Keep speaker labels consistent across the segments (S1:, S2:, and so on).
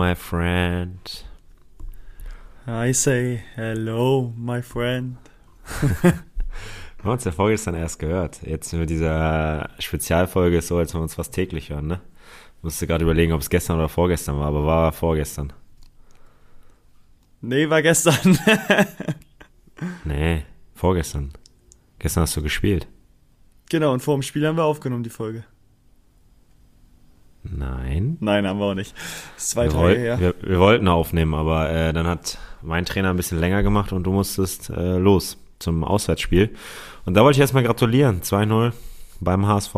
S1: My friend.
S2: I say hello, my friend.
S1: Wir haben uns ja vorgestern erst gehört. Jetzt mit dieser Spezialfolge ist so, als wenn wir uns fast täglich hören, ne? Musste gerade überlegen, ob es gestern oder vorgestern war, aber war vorgestern.
S2: Nee, war gestern.
S1: nee, vorgestern. Gestern hast du gespielt.
S2: genau, und vor dem Spiel haben wir aufgenommen, die Folge.
S1: Nein.
S2: Nein, haben wir auch nicht. Das ist zwei
S1: Wir,
S2: Tage
S1: woll
S2: her.
S1: wir, wir wollten aufnehmen, aber äh, dann hat mein Trainer ein bisschen länger gemacht und du musstest äh, los zum Auswärtsspiel. Und da wollte ich erstmal gratulieren. 2-0 beim HSV.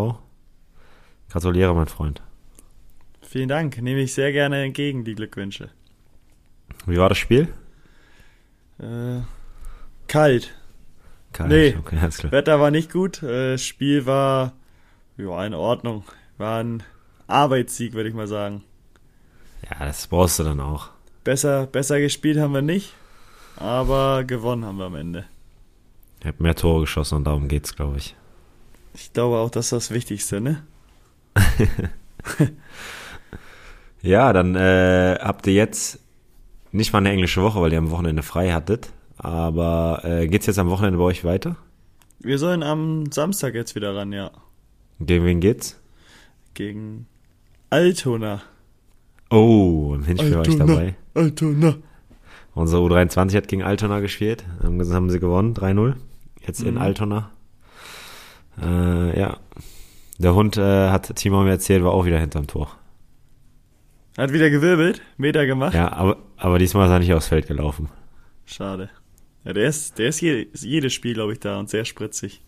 S1: Gratuliere, mein Freund.
S2: Vielen Dank. Nehme ich sehr gerne entgegen, die Glückwünsche.
S1: Wie war das Spiel?
S2: Äh, kalt.
S1: Kalt.
S2: Nee.
S1: Okay.
S2: Wetter war nicht gut. Äh, Spiel war ja, in Ordnung. War ein Arbeitssieg, würde ich mal sagen.
S1: Ja, das brauchst du dann auch.
S2: Besser, besser gespielt haben wir nicht, aber gewonnen haben wir am Ende.
S1: Ich habe mehr Tore geschossen und darum geht's, glaube ich.
S2: Ich glaube auch, das ist das Wichtigste, ne?
S1: Ja, dann äh, habt ihr jetzt nicht mal eine englische Woche, weil ihr am Wochenende frei hattet. Aber äh, geht's jetzt am Wochenende bei euch weiter?
S2: Wir sollen am Samstag jetzt wieder ran, ja.
S1: Gegen wen geht's?
S2: Gegen Altona.
S1: Oh, im Hinspiel war ich dabei.
S2: Altona.
S1: Unsere U23 hat gegen Altona gespielt. Haben, ges- haben sie gewonnen, 3-0. Jetzt in
S2: Mhm.
S1: Altona. Äh, ja. Der Hund, äh, hat Timo mir erzählt, war auch wieder hinterm Tor.
S2: Hat wieder gewirbelt, Meter gemacht.
S1: Ja, aber, aber diesmal ist er nicht aufs Feld gelaufen.
S2: Schade. Ja, der ist, der ist je, jedes Spiel, glaube ich, da und sehr spritzig.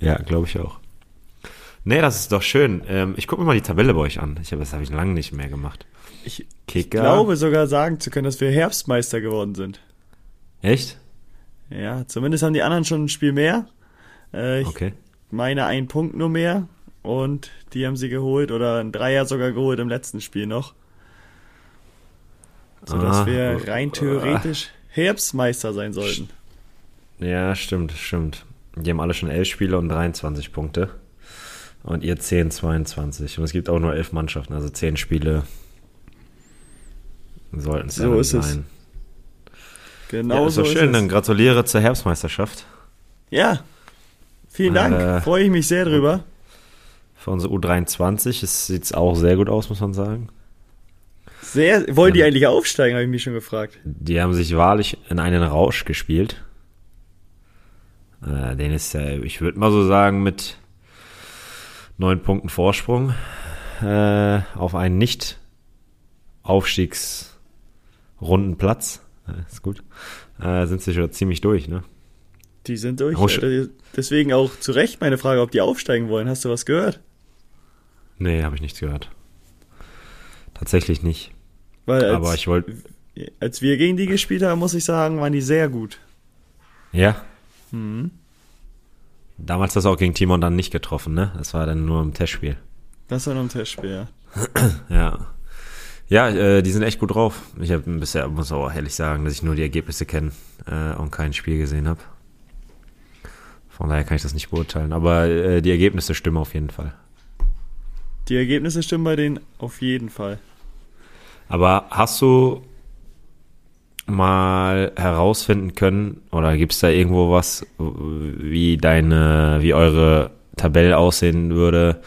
S1: Ja, glaube ich auch. Nee, das ist doch schön. Ähm, ich gucke mir mal die Tabelle bei euch an. Ich habe das habe ich lange nicht mehr gemacht.
S2: Ich
S1: Kicker.
S2: glaube sogar sagen zu können, dass wir Herbstmeister geworden sind.
S1: Echt?
S2: Ja, zumindest haben die anderen schon ein Spiel mehr. Äh, ich
S1: Okay.
S2: meine einen Punkt nur mehr. Und die haben sie geholt oder ein Dreier sogar geholt im letzten Spiel noch. Sodass
S1: Ah,
S2: wir rein theoretisch Herbstmeister sein sollten.
S1: Ja, stimmt, stimmt. Die haben alle schon elf Spiele und 23 Punkte. Und ihr 10, 22. Und es gibt auch nur elf Mannschaften, also zehn Spiele sollten es
S2: So ist es.
S1: sein.
S2: Genau
S1: ja, ist
S2: so ist
S1: schön,
S2: es.
S1: dann gratuliere zur Herbstmeisterschaft.
S2: Ja, vielen Dank.
S1: Äh,
S2: Freue ich mich sehr drüber.
S1: Für unsere U23 sieht es auch sehr gut aus, muss man sagen.
S2: Sehr, wollen die eigentlich aufsteigen, habe ich mich schon gefragt.
S1: Die haben sich wahrlich in einen Rausch gespielt. Äh, den ist ja, ich würde mal so sagen, mit neun Punkten Vorsprung äh, auf einen nicht Aufstiegsrundenplatz. Äh, ist gut. Äh, sind sie schon ziemlich durch, ne?
S2: Die sind durch. Äh, Deswegen auch zu Recht meine Frage, ob die aufsteigen wollen. Hast du was gehört?
S1: Nee, habe ich nichts gehört. Tatsächlich nicht.
S2: Weil als,
S1: Aber ich wollte.
S2: als wir gegen die gespielt haben, muss ich sagen, waren die sehr gut.
S1: Ja.
S2: Mhm.
S1: Damals das auch gegen Timon dann nicht getroffen, ne? Das war dann nur im Testspiel.
S2: Das war noch ein Testspiel, ja.
S1: Ja. Ja, äh, die sind echt gut drauf. Ich habe bisher, muss auch ehrlich sagen, dass ich nur die Ergebnisse kenne äh, und kein Spiel gesehen habe. Von daher kann ich das nicht beurteilen. Aber äh, die Ergebnisse stimmen auf jeden Fall.
S2: Die Ergebnisse stimmen bei denen auf jeden Fall.
S1: Aber hast du mal herausfinden können, oder gibt es da irgendwo was, wie deine, wie eure Tabelle aussehen würde?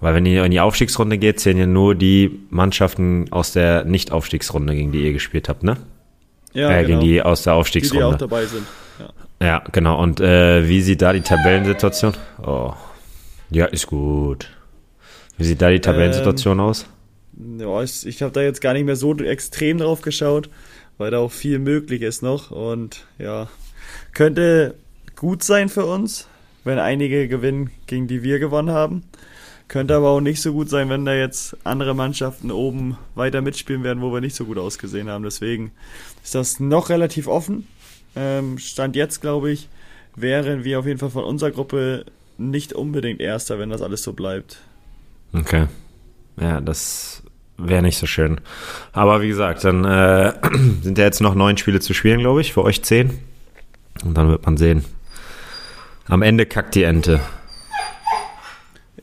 S1: Weil wenn ihr in die Aufstiegsrunde geht, zählen ja nur die Mannschaften aus der Nicht-Aufstiegsrunde, gegen die ihr gespielt habt, ne?
S2: Ja,
S1: äh,
S2: genau.
S1: gegen die aus der
S2: die, die auch
S1: Aufstiegsrunde.
S2: dabei sind. Ja.
S1: ja, genau. Und äh, wie sieht da die Tabellensituation? Oh. Ja, ist gut. Wie sieht da die Tabellensituation aus?
S2: Ja, ich, ich habe da jetzt gar nicht mehr so extrem drauf geschaut, weil da auch viel möglich ist noch. Und ja, könnte gut sein für uns, wenn einige gewinnen, gegen die wir gewonnen haben. Könnte aber auch nicht so gut sein, wenn da jetzt andere Mannschaften oben weiter mitspielen werden, wo wir nicht so gut ausgesehen haben. Deswegen ist das noch relativ offen. Ähm, Stand jetzt, glaube ich, wären wir auf jeden Fall von unserer Gruppe nicht unbedingt Erster, wenn das alles so bleibt.
S1: Okay. Ja, das wäre nicht so schön. Aber wie gesagt, dann äh, sind ja jetzt noch neun Spiele zu spielen, glaube ich. Für euch zehn. Und dann wird man sehen. Am Ende kackt die Ente.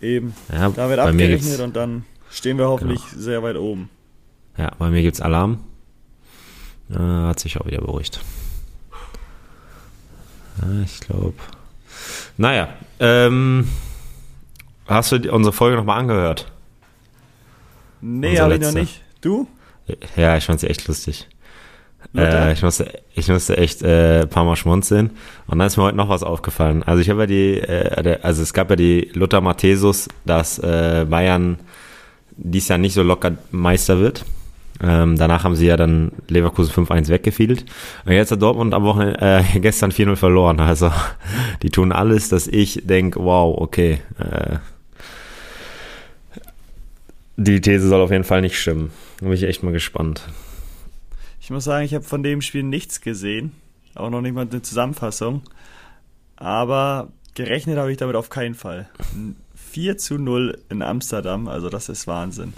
S2: Eben.
S1: Ja,
S2: Da wird abgerechnet und dann stehen wir hoffentlich sehr weit oben.
S1: Ja, bei mir gibt's Alarm. Äh, hat sich auch wieder beruhigt. Ja, ich glaube. Naja, ähm, hast du unsere Folge nochmal angehört?
S2: Nee, habe ich noch nicht. Du?
S1: Ja, ich fand sie echt lustig. Äh, ich, musste, ich musste echt äh, ein paar Mal schmunzeln. Und dann ist mir heute noch was aufgefallen. Also ich habe ja die, äh, also es gab ja die Luther Matthäus, dass äh, Bayern dies Jahr nicht so locker Meister wird. Ähm, danach haben sie ja dann Leverkusen 5-1 weggefiedelt. Und jetzt hat Dortmund am Wochenende äh, gestern 4-0 verloren. Also die tun alles, dass ich denke, wow, okay. Äh, die These soll auf jeden Fall nicht stimmen. Da bin ich echt mal gespannt.
S2: Ich muss sagen, ich habe von dem Spiel nichts gesehen. Auch noch nicht mal eine Zusammenfassung. Aber gerechnet habe ich damit auf keinen Fall. 4 zu 0 in Amsterdam, also das ist Wahnsinn.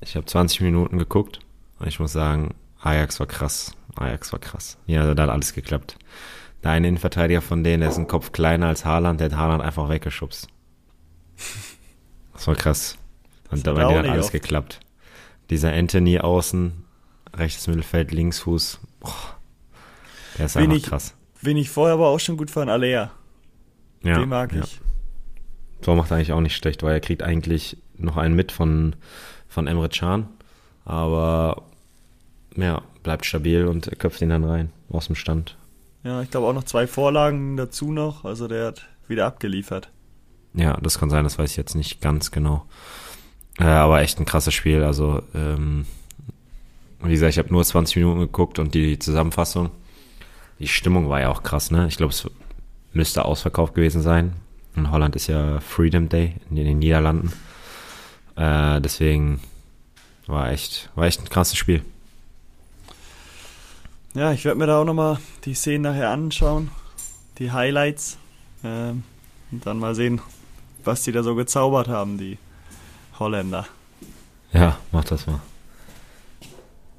S1: Ich habe 20 Minuten geguckt und ich muss sagen, Ajax war krass. Ajax war krass. Ja, also da hat alles geklappt. Der eine Innenverteidiger von denen, der ist ein Kopf kleiner als Haaland, der hat Haaland einfach weggeschubst. Das war krass. Und dabei hat alles oft. geklappt. Dieser Anthony außen, rechtes Mittelfeld, Linksfuß. Boah, der ist wen einfach
S2: ich,
S1: krass.
S2: Wen ich vorher aber auch schon gut fand, Alea.
S1: Ja,
S2: Den mag
S1: ja.
S2: ich.
S1: Tor macht eigentlich auch nicht schlecht, weil er kriegt eigentlich noch einen mit von, von Emre Can. Aber ja, bleibt stabil und köpft ihn dann rein aus dem Stand.
S2: Ja, ich glaube auch noch zwei Vorlagen dazu noch. Also der hat wieder abgeliefert.
S1: Ja, das kann sein, das weiß ich jetzt nicht ganz genau. Äh, aber echt ein krasses Spiel. Also, ähm, wie gesagt, ich habe nur 20 Minuten geguckt und die Zusammenfassung. Die Stimmung war ja auch krass, ne? Ich glaube, es müsste ausverkauft gewesen sein. In Holland ist ja Freedom Day in den Niederlanden. Äh, deswegen war echt, war echt ein krasses Spiel.
S2: Ja, ich werde mir da auch nochmal die Szenen nachher anschauen. Die Highlights. Ähm, und dann mal sehen, was die da so gezaubert haben, die Holländer.
S1: Ja, mach das mal.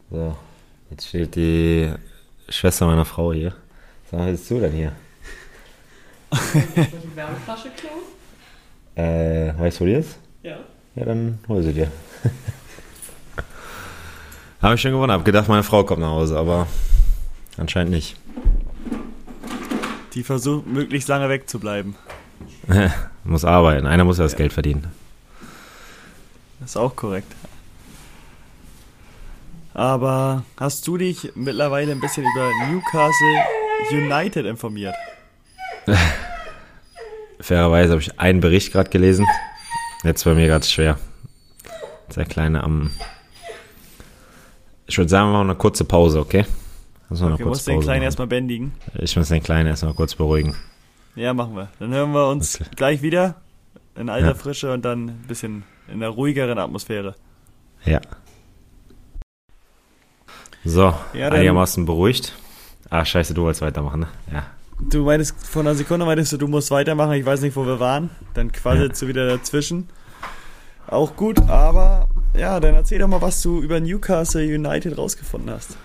S1: So, jetzt steht die Schwester meiner Frau hier. Sag mal, was bist du denn hier?
S3: die Wärmeflasche klauen?
S1: Äh, weißt du, wo die ist?
S3: Ja.
S1: Ja, dann hol sie dir. Habe ich schon gewonnen, habe gedacht, meine Frau kommt nach Hause, aber anscheinend nicht.
S2: Die versucht, möglichst lange wegzubleiben.
S1: muss arbeiten. Einer muss ja das Geld verdienen.
S2: Das ist auch korrekt. Aber hast du dich mittlerweile ein bisschen über Newcastle United informiert?
S1: Fairerweise habe ich einen Bericht gerade gelesen. Jetzt bei mir ganz schwer. Der Kleine am. Ich würde sagen, wir machen eine kurze Pause, okay?
S2: Muss okay, kurz musst den Kleinen erstmal bändigen.
S1: Ich muss den Kleinen erstmal kurz beruhigen.
S2: Ja, machen wir. Dann hören wir uns okay. gleich wieder in alter ja. Frische und dann ein bisschen in einer ruhigeren Atmosphäre.
S1: Ja. So, ja, einigermaßen beruhigt. Ach, scheiße, du wolltest weitermachen, ne? Ja.
S2: Du meintest, vor einer Sekunde meintest du, du musst weitermachen, ich weiß nicht, wo wir waren. Dann quasselst ja. du wieder dazwischen. Auch gut, aber ja, dann erzähl doch mal, was du über Newcastle United rausgefunden hast.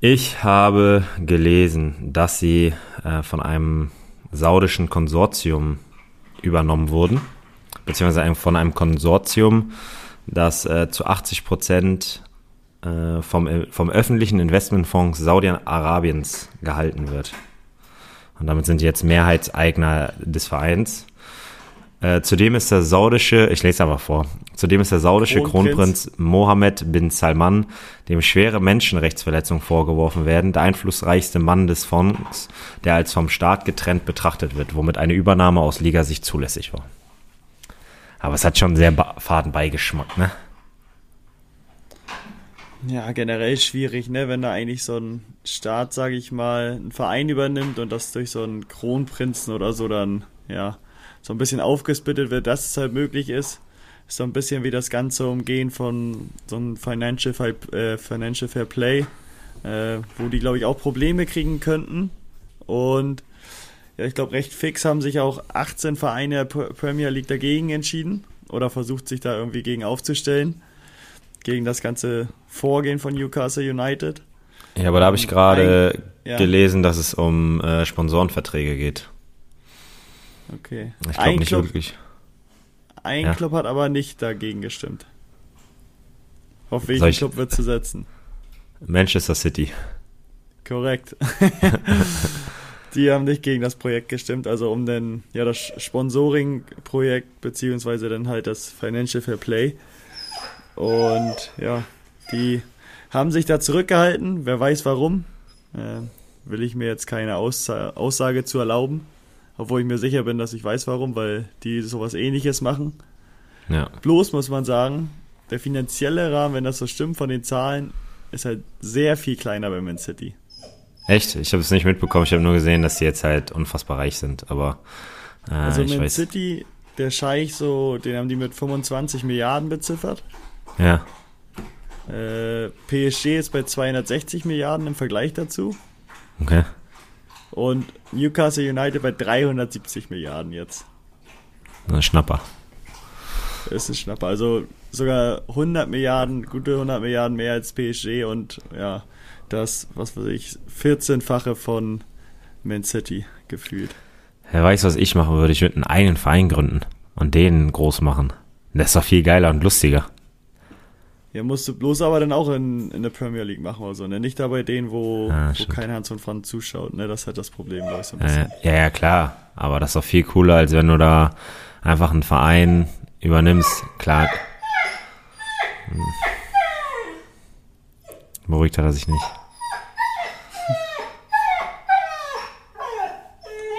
S1: Ich habe gelesen, dass sie äh, von einem saudischen Konsortium übernommen wurden, beziehungsweise von einem Konsortium, das äh, zu 80 Prozent äh, vom, äh, vom öffentlichen Investmentfonds Saudi-Arabiens gehalten wird. Und damit sind die jetzt Mehrheitseigner des Vereins. Äh, zudem ist der saudische, ich lese aber vor, zudem ist der saudische Kronprinz, Kronprinz Mohammed bin Salman, dem schwere Menschenrechtsverletzungen vorgeworfen werden, der einflussreichste Mann des Fonds, der als vom Staat getrennt betrachtet wird, womit eine Übernahme aus Liga-Sicht zulässig war. Aber es hat schon sehr faden Beigeschmack, ne?
S2: Ja, generell schwierig, ne, wenn da eigentlich so ein Staat, sage ich mal, einen Verein übernimmt und das durch so einen Kronprinzen oder so dann, ja, so ein bisschen aufgesplittet wird, dass es halt möglich ist. ist so ein bisschen wie das ganze Umgehen von so einem Financial, äh, Financial Fair Play, äh, wo die, glaube ich, auch Probleme kriegen könnten. Und ja, ich glaube, recht fix haben sich auch 18 Vereine der Premier League dagegen entschieden oder versucht sich da irgendwie gegen aufzustellen, gegen das ganze Vorgehen von Newcastle United.
S1: Ja, aber da habe ich ähm, gerade ja. gelesen, dass es um äh, Sponsorenverträge geht.
S2: Okay.
S1: Ich glaube nicht
S2: Club,
S1: wirklich.
S2: Ein ja. Club hat aber nicht dagegen gestimmt. Auf welchen ich, Club wird zu setzen?
S1: Manchester City.
S2: Korrekt. die haben nicht gegen das Projekt gestimmt, also um den, ja, das Sponsoring-Projekt, beziehungsweise dann halt das Financial Fair Play. Und ja, die haben sich da zurückgehalten, wer weiß warum. Äh, will ich mir jetzt keine Aussa Aussage zu erlauben, obwohl ich mir sicher bin, dass ich weiß warum, weil die sowas ähnliches machen. Ja. Bloß muss man sagen, der finanzielle Rahmen, wenn das so stimmt von den Zahlen, ist halt sehr viel kleiner bei Man City.
S1: Echt? Ich habe es nicht mitbekommen. Ich habe nur gesehen, dass sie jetzt halt unfassbar reich sind. Aber
S2: äh, also Man weiß. City, der Scheich so, den haben die mit 25 Milliarden beziffert.
S1: Ja.
S2: Äh, PSG ist bei 260 Milliarden im Vergleich dazu.
S1: Okay.
S2: Und Newcastle United bei 370 Milliarden jetzt.
S1: Ein Schnapper.
S2: Das ist ein Schnapper. Also sogar 100 Milliarden, gute 100 Milliarden mehr als PSG und ja, das, was weiß ich, 14-fache von Man City gefühlt.
S1: Wer weiß, was ich machen würde. Ich würde einen eigenen Verein gründen und den groß machen. Das ist doch viel geiler und lustiger.
S2: Ja, musst du bloß aber dann auch in, in der Premier League machen oder so, ne? Nicht da bei denen, wo, ah, wo kein Hans und Franz zuschaut, ne? Das ist halt das Problem, glaube ich, so ein
S1: bisschen. Äh, ja, ja, klar. Aber das ist doch viel cooler, als wenn du da einfach einen Verein übernimmst. Klar. Hm. Beruhigt hat er sich nicht.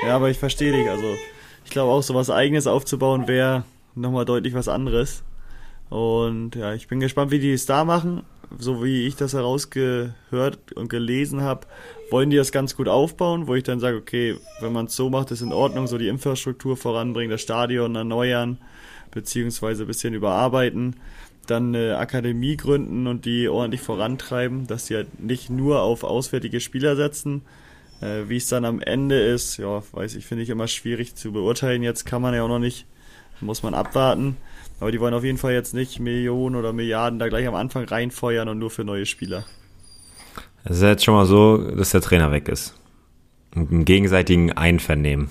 S2: Ja, aber ich verstehe dich. Also, ich glaube auch, so was Eigenes aufzubauen wäre nochmal deutlich was anderes. Und ja, ich bin gespannt, wie die es da machen. So wie ich das herausgehört und gelesen habe, wollen die das ganz gut aufbauen, wo ich dann sage, okay, wenn man es so macht, ist in Ordnung, so die Infrastruktur voranbringen, das Stadion erneuern, beziehungsweise ein bisschen überarbeiten, dann eine Akademie gründen und die ordentlich vorantreiben, dass die halt nicht nur auf auswärtige Spieler setzen, äh, wie es dann am Ende ist, ja, weiß ich, finde ich immer schwierig zu beurteilen. Jetzt kann man ja auch noch nicht, muss man abwarten. Aber die wollen auf jeden Fall jetzt nicht Millionen oder Milliarden da gleich am Anfang reinfeuern und nur für neue Spieler.
S1: Es ist jetzt schon mal so, dass der Trainer weg ist. Im gegenseitigen Einvernehmen.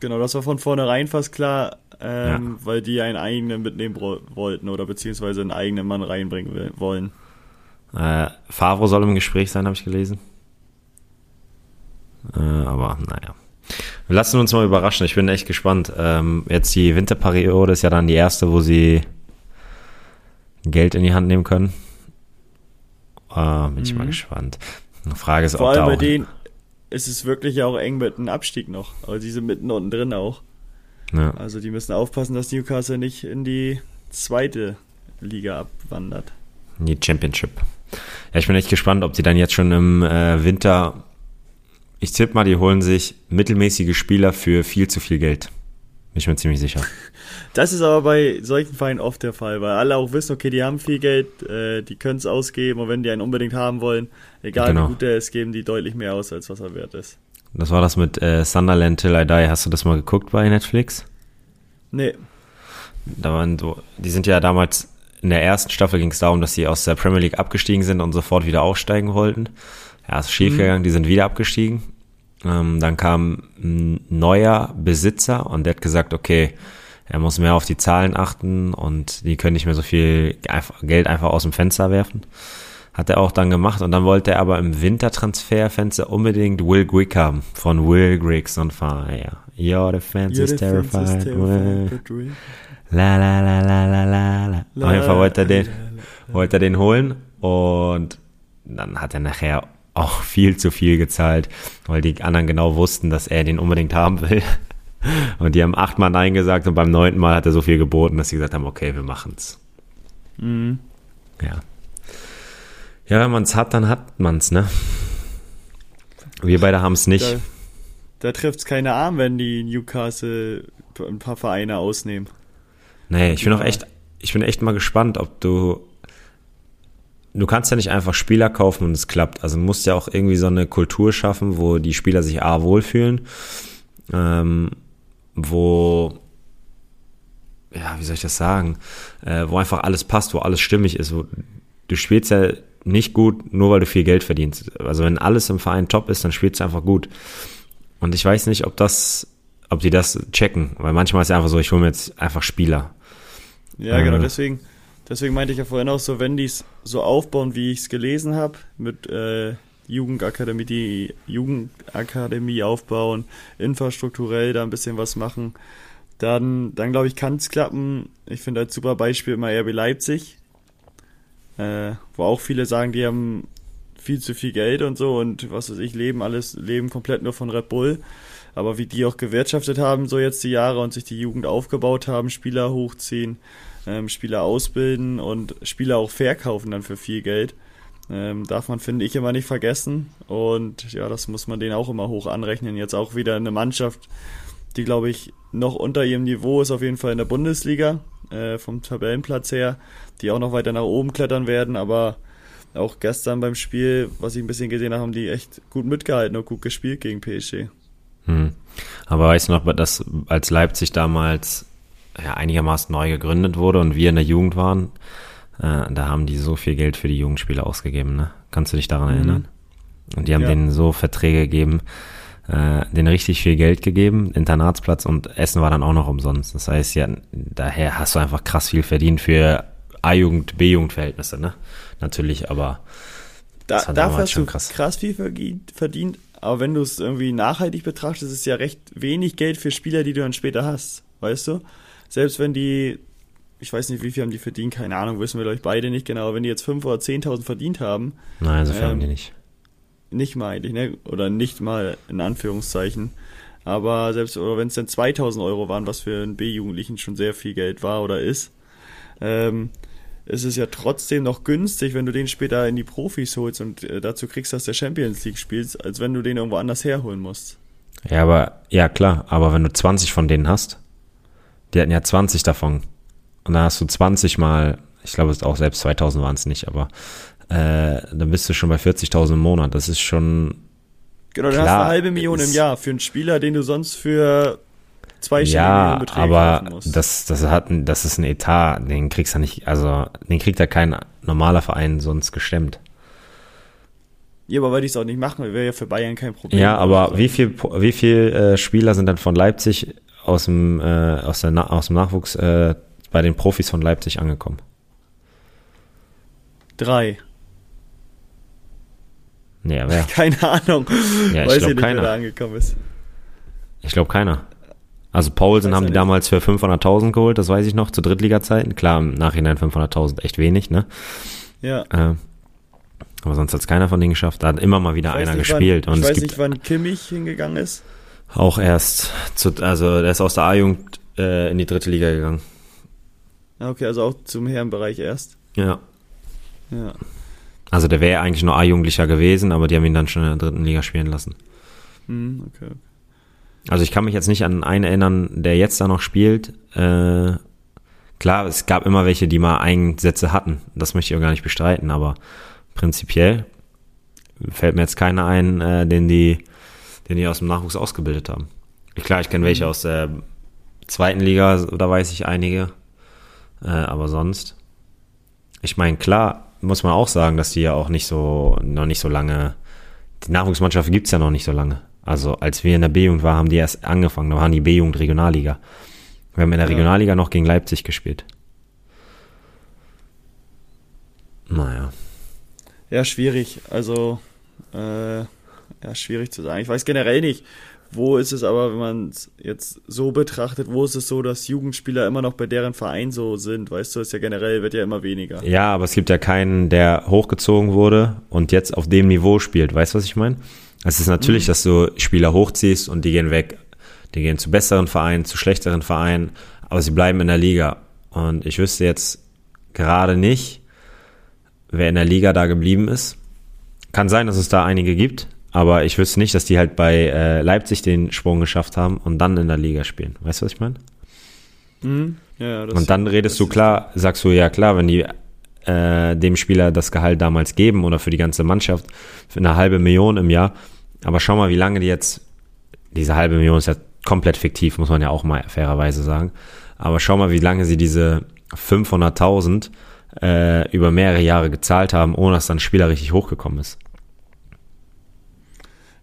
S2: Genau, das war von vornherein fast klar, ähm, ja. weil die einen eigenen mitnehmen wollten oder beziehungsweise einen eigenen Mann reinbringen wollen.
S1: Äh, Favre soll im Gespräch sein, habe ich gelesen. Äh, aber naja. Wir lassen uns mal überraschen. Ich bin echt gespannt. Ähm, jetzt die Winterperiode ist ja dann die erste, wo sie Geld in die Hand nehmen können. Äh, bin mhm. ich mal mhm. gespannt. Eine Frage ist,
S2: Vor allem bei denen ist es wirklich auch eng mit einem Abstieg noch. Aber die sind mitten unten drin auch. Ja. Also die müssen aufpassen, dass Newcastle nicht in die zweite Liga abwandert.
S1: In die Championship. Ja, ich bin echt gespannt, ob die dann jetzt schon im äh, Winter ich tippe mal, die holen sich mittelmäßige Spieler für viel zu viel Geld. Bin ich mir ziemlich sicher.
S2: Das ist aber bei solchen Vereinen oft der Fall, weil alle auch wissen, okay, die haben viel Geld, äh, die können es ausgeben und wenn die einen unbedingt haben wollen, egal genau. wie gut der ist, geben die deutlich mehr aus, als was er wert ist.
S1: Das war das mit äh, Sunderland Till I Die. Hast du das mal geguckt bei Netflix?
S2: Nee.
S1: Da waren so, die sind ja damals in der ersten Staffel ging es darum, dass sie aus der Premier League abgestiegen sind und sofort wieder aufsteigen wollten. Ja, ist schief gegangen, mhm. die sind wieder abgestiegen ähm, dann kam ein neuer Besitzer und der hat gesagt, okay, er muss mehr auf die Zahlen achten und die können nicht mehr so viel Geld einfach aus dem Fenster werfen. Hat er auch dann gemacht und dann wollte er aber im Wintertransferfenster unbedingt Will Grigg haben von Will Griggs on Fire. Your defense Your is terrified. terrified la la la la la la la. Auf jeden Fall wollte er den, wollte er den holen und dann hat er nachher auch viel zu viel gezahlt, weil die anderen genau wussten, dass er den unbedingt haben will. Und die haben achtmal Nein gesagt und beim neunten Mal hat er so viel geboten, dass sie gesagt haben, okay, wir machen's. Mhm. Ja. Ja, wenn man's hat, dann hat man's, ne? Wir beide haben's nicht.
S2: Da, da trifft's keine Arm, wenn die Newcastle ein paar Vereine ausnehmen.
S1: Nee, ich bin auch echt, ich bin echt mal gespannt, ob du du kannst ja nicht einfach Spieler kaufen und es klappt. Also du musst ja auch irgendwie so eine Kultur schaffen, wo die Spieler sich A wohlfühlen, ähm, wo, ja, wie soll ich das sagen, äh, wo einfach alles passt, wo alles stimmig ist. Wo, du spielst ja nicht gut, nur weil du viel Geld verdienst. Also wenn alles im Verein top ist, dann spielst du einfach gut. Und ich weiß nicht, ob das, ob die das checken, weil manchmal ist es einfach so, ich hole mir jetzt einfach Spieler.
S2: Ja, genau, äh, genau, deswegen deswegen meinte ich ja vorhin auch so, wenn die es so aufbauen, wie ich es gelesen habe, mit äh, Jugendakademie, die Jugendakademie aufbauen, infrastrukturell da ein bisschen was machen, dann, dann glaube ich, kann es klappen. Ich finde als super Beispiel immer RB Leipzig, äh, wo auch viele sagen, die haben viel zu viel Geld und so und was weiß ich, leben alles, leben komplett nur von Red Bull. Aber wie die auch gewirtschaftet haben, so jetzt die Jahre und sich die Jugend aufgebaut haben, Spieler hochziehen, ähm, Spieler ausbilden und Spieler auch verkaufen dann für viel Geld. Ähm, darf man, finde ich, immer nicht vergessen. Und ja, das muss man denen auch immer hoch anrechnen. Jetzt auch wieder eine Mannschaft, die, glaube ich, noch unter ihrem Niveau ist, auf jeden Fall in der Bundesliga, äh, vom Tabellenplatz her, die auch noch weiter nach oben klettern werden, aber auch gestern beim Spiel, was ich ein bisschen gesehen habe, haben die echt gut mitgehalten und gut gespielt gegen PSG.
S1: Hm. Aber weißt du noch, dass als Leipzig damals ja, einigermaßen neu gegründet wurde und wir in der Jugend waren, äh, da haben die so viel Geld für die Jugendspiele ausgegeben, ne? Kannst du dich daran mhm. erinnern? Und die haben ja. denen so Verträge gegeben, äh, denen richtig viel Geld gegeben, Internatsplatz und Essen war dann auch noch umsonst. Das heißt, ja, daher hast du einfach krass viel verdient für A-Jugend, B-Jugend-Verhältnisse, ne? Natürlich, aber
S2: da, dafür hast du krass. krass viel verdient, aber wenn du es irgendwie nachhaltig betrachtest, ist es ja recht wenig Geld für Spieler, die du dann später hast, weißt du? Selbst wenn die, ich weiß nicht, wie viel haben die verdient, keine Ahnung, wissen wir euch beide nicht genau, wenn die jetzt 5.000 oder 10.000 verdient haben.
S1: Nein, so viel ähm, haben die nicht.
S2: Nicht mal eigentlich, ne? Oder nicht mal in Anführungszeichen. Aber selbst, oder wenn es dann 2000 Euro waren, was für einen B-Jugendlichen schon sehr viel Geld war oder ist, ähm, ist es ja trotzdem noch günstig, wenn du den später in die Profis holst und äh, dazu kriegst, dass der Champions League spielst, als wenn du den irgendwo anders herholen musst.
S1: Ja, aber, ja klar, aber wenn du 20 von denen hast, die hatten ja 20 davon. Und dann hast du 20 mal, ich glaube, es auch selbst 2000 waren es nicht, aber äh, dann bist du schon bei 40.000 im Monat. Das ist schon.
S2: Genau, du hast eine halbe Million im Jahr für einen Spieler, den du sonst für zwei
S1: ja, Beträge aber das, das hat, das ist ein Etat, den kriegst du nicht, also den kriegt ja kein normaler Verein sonst gestemmt.
S2: Ja, aber weil die es auch nicht machen, wäre ja für Bayern kein Problem.
S1: Ja, aber wie viel, wie viel äh, Spieler sind dann von Leipzig aus dem, äh, aus, der, aus dem Nachwuchs äh, bei den Profis von Leipzig angekommen?
S2: Drei.
S1: Nee, wer?
S2: Keine Ahnung.
S1: Ja, ich Weiß ich nicht, keiner. wer
S2: da angekommen ist.
S1: Ich glaube keiner. Also Paulsen haben die damals für 500.000 geholt, das weiß ich noch, zu Drittliga-Zeiten. Klar, im Nachhinein 500.000 echt wenig, ne?
S2: Ja.
S1: Äh, aber sonst hat es keiner von denen geschafft. Da hat immer mal wieder einer nicht, gespielt.
S2: Wann,
S1: und
S2: ich weiß nicht, wann Kimmich hingegangen ist.
S1: Auch erst, zu, also der ist aus der A-Jugend äh, in die dritte Liga gegangen.
S2: Okay, also auch zum Herrenbereich erst.
S1: Ja.
S2: Ja.
S1: Also der wäre eigentlich nur A-Jugendlicher gewesen, aber die haben ihn dann schon in der dritten Liga spielen lassen.
S2: Mhm, okay, okay.
S1: Also ich kann mich jetzt nicht an einen erinnern, der jetzt da noch spielt. Äh, klar, es gab immer welche, die mal Einsätze hatten. Das möchte ich auch gar nicht bestreiten, aber prinzipiell fällt mir jetzt keiner ein, äh, den die, den die aus dem Nachwuchs ausgebildet haben. Klar, ich kenne welche aus der zweiten Liga, da weiß ich einige. Äh, aber sonst. Ich meine, klar, muss man auch sagen, dass die ja auch nicht so, noch nicht so lange, die Nachwuchsmannschaft gibt's ja noch nicht so lange. Also als wir in der B-Jugend waren, haben die erst angefangen, da waren die B-Jugend Regionalliga. Wir haben in der Regionalliga noch gegen Leipzig gespielt. Naja.
S2: Ja, schwierig. Also, äh, ja, schwierig zu sagen. Ich weiß generell nicht, wo ist es aber, wenn man es jetzt so betrachtet, wo ist es so, dass Jugendspieler immer noch bei deren Verein so sind? Weißt du, ist ja generell, wird ja immer weniger.
S1: Ja, aber es gibt ja keinen, der hochgezogen wurde und jetzt auf dem Niveau spielt. Weißt du, was ich meine? Es ist natürlich, mhm. dass du Spieler hochziehst und die gehen weg. Die gehen zu besseren Vereinen, zu schlechteren Vereinen, aber sie bleiben in der Liga. Und ich wüsste jetzt gerade nicht, wer in der Liga da geblieben ist. Kann sein, dass es da einige gibt, aber ich wüsste nicht, dass die halt bei äh, Leipzig den Sprung geschafft haben und dann in der Liga spielen. Weißt du, was ich meine?
S2: Mhm. Ja,
S1: und dann redest du klar, sagst du ja klar, wenn die äh, dem Spieler das Gehalt damals geben oder für die ganze Mannschaft für eine halbe Million im Jahr, aber schau mal, wie lange die jetzt, diese halbe Million ist ja komplett fiktiv, muss man ja auch mal fairerweise sagen. Aber schau mal, wie lange sie diese 500.000 äh, über mehrere Jahre gezahlt haben, ohne dass dann ein Spieler richtig hochgekommen ist.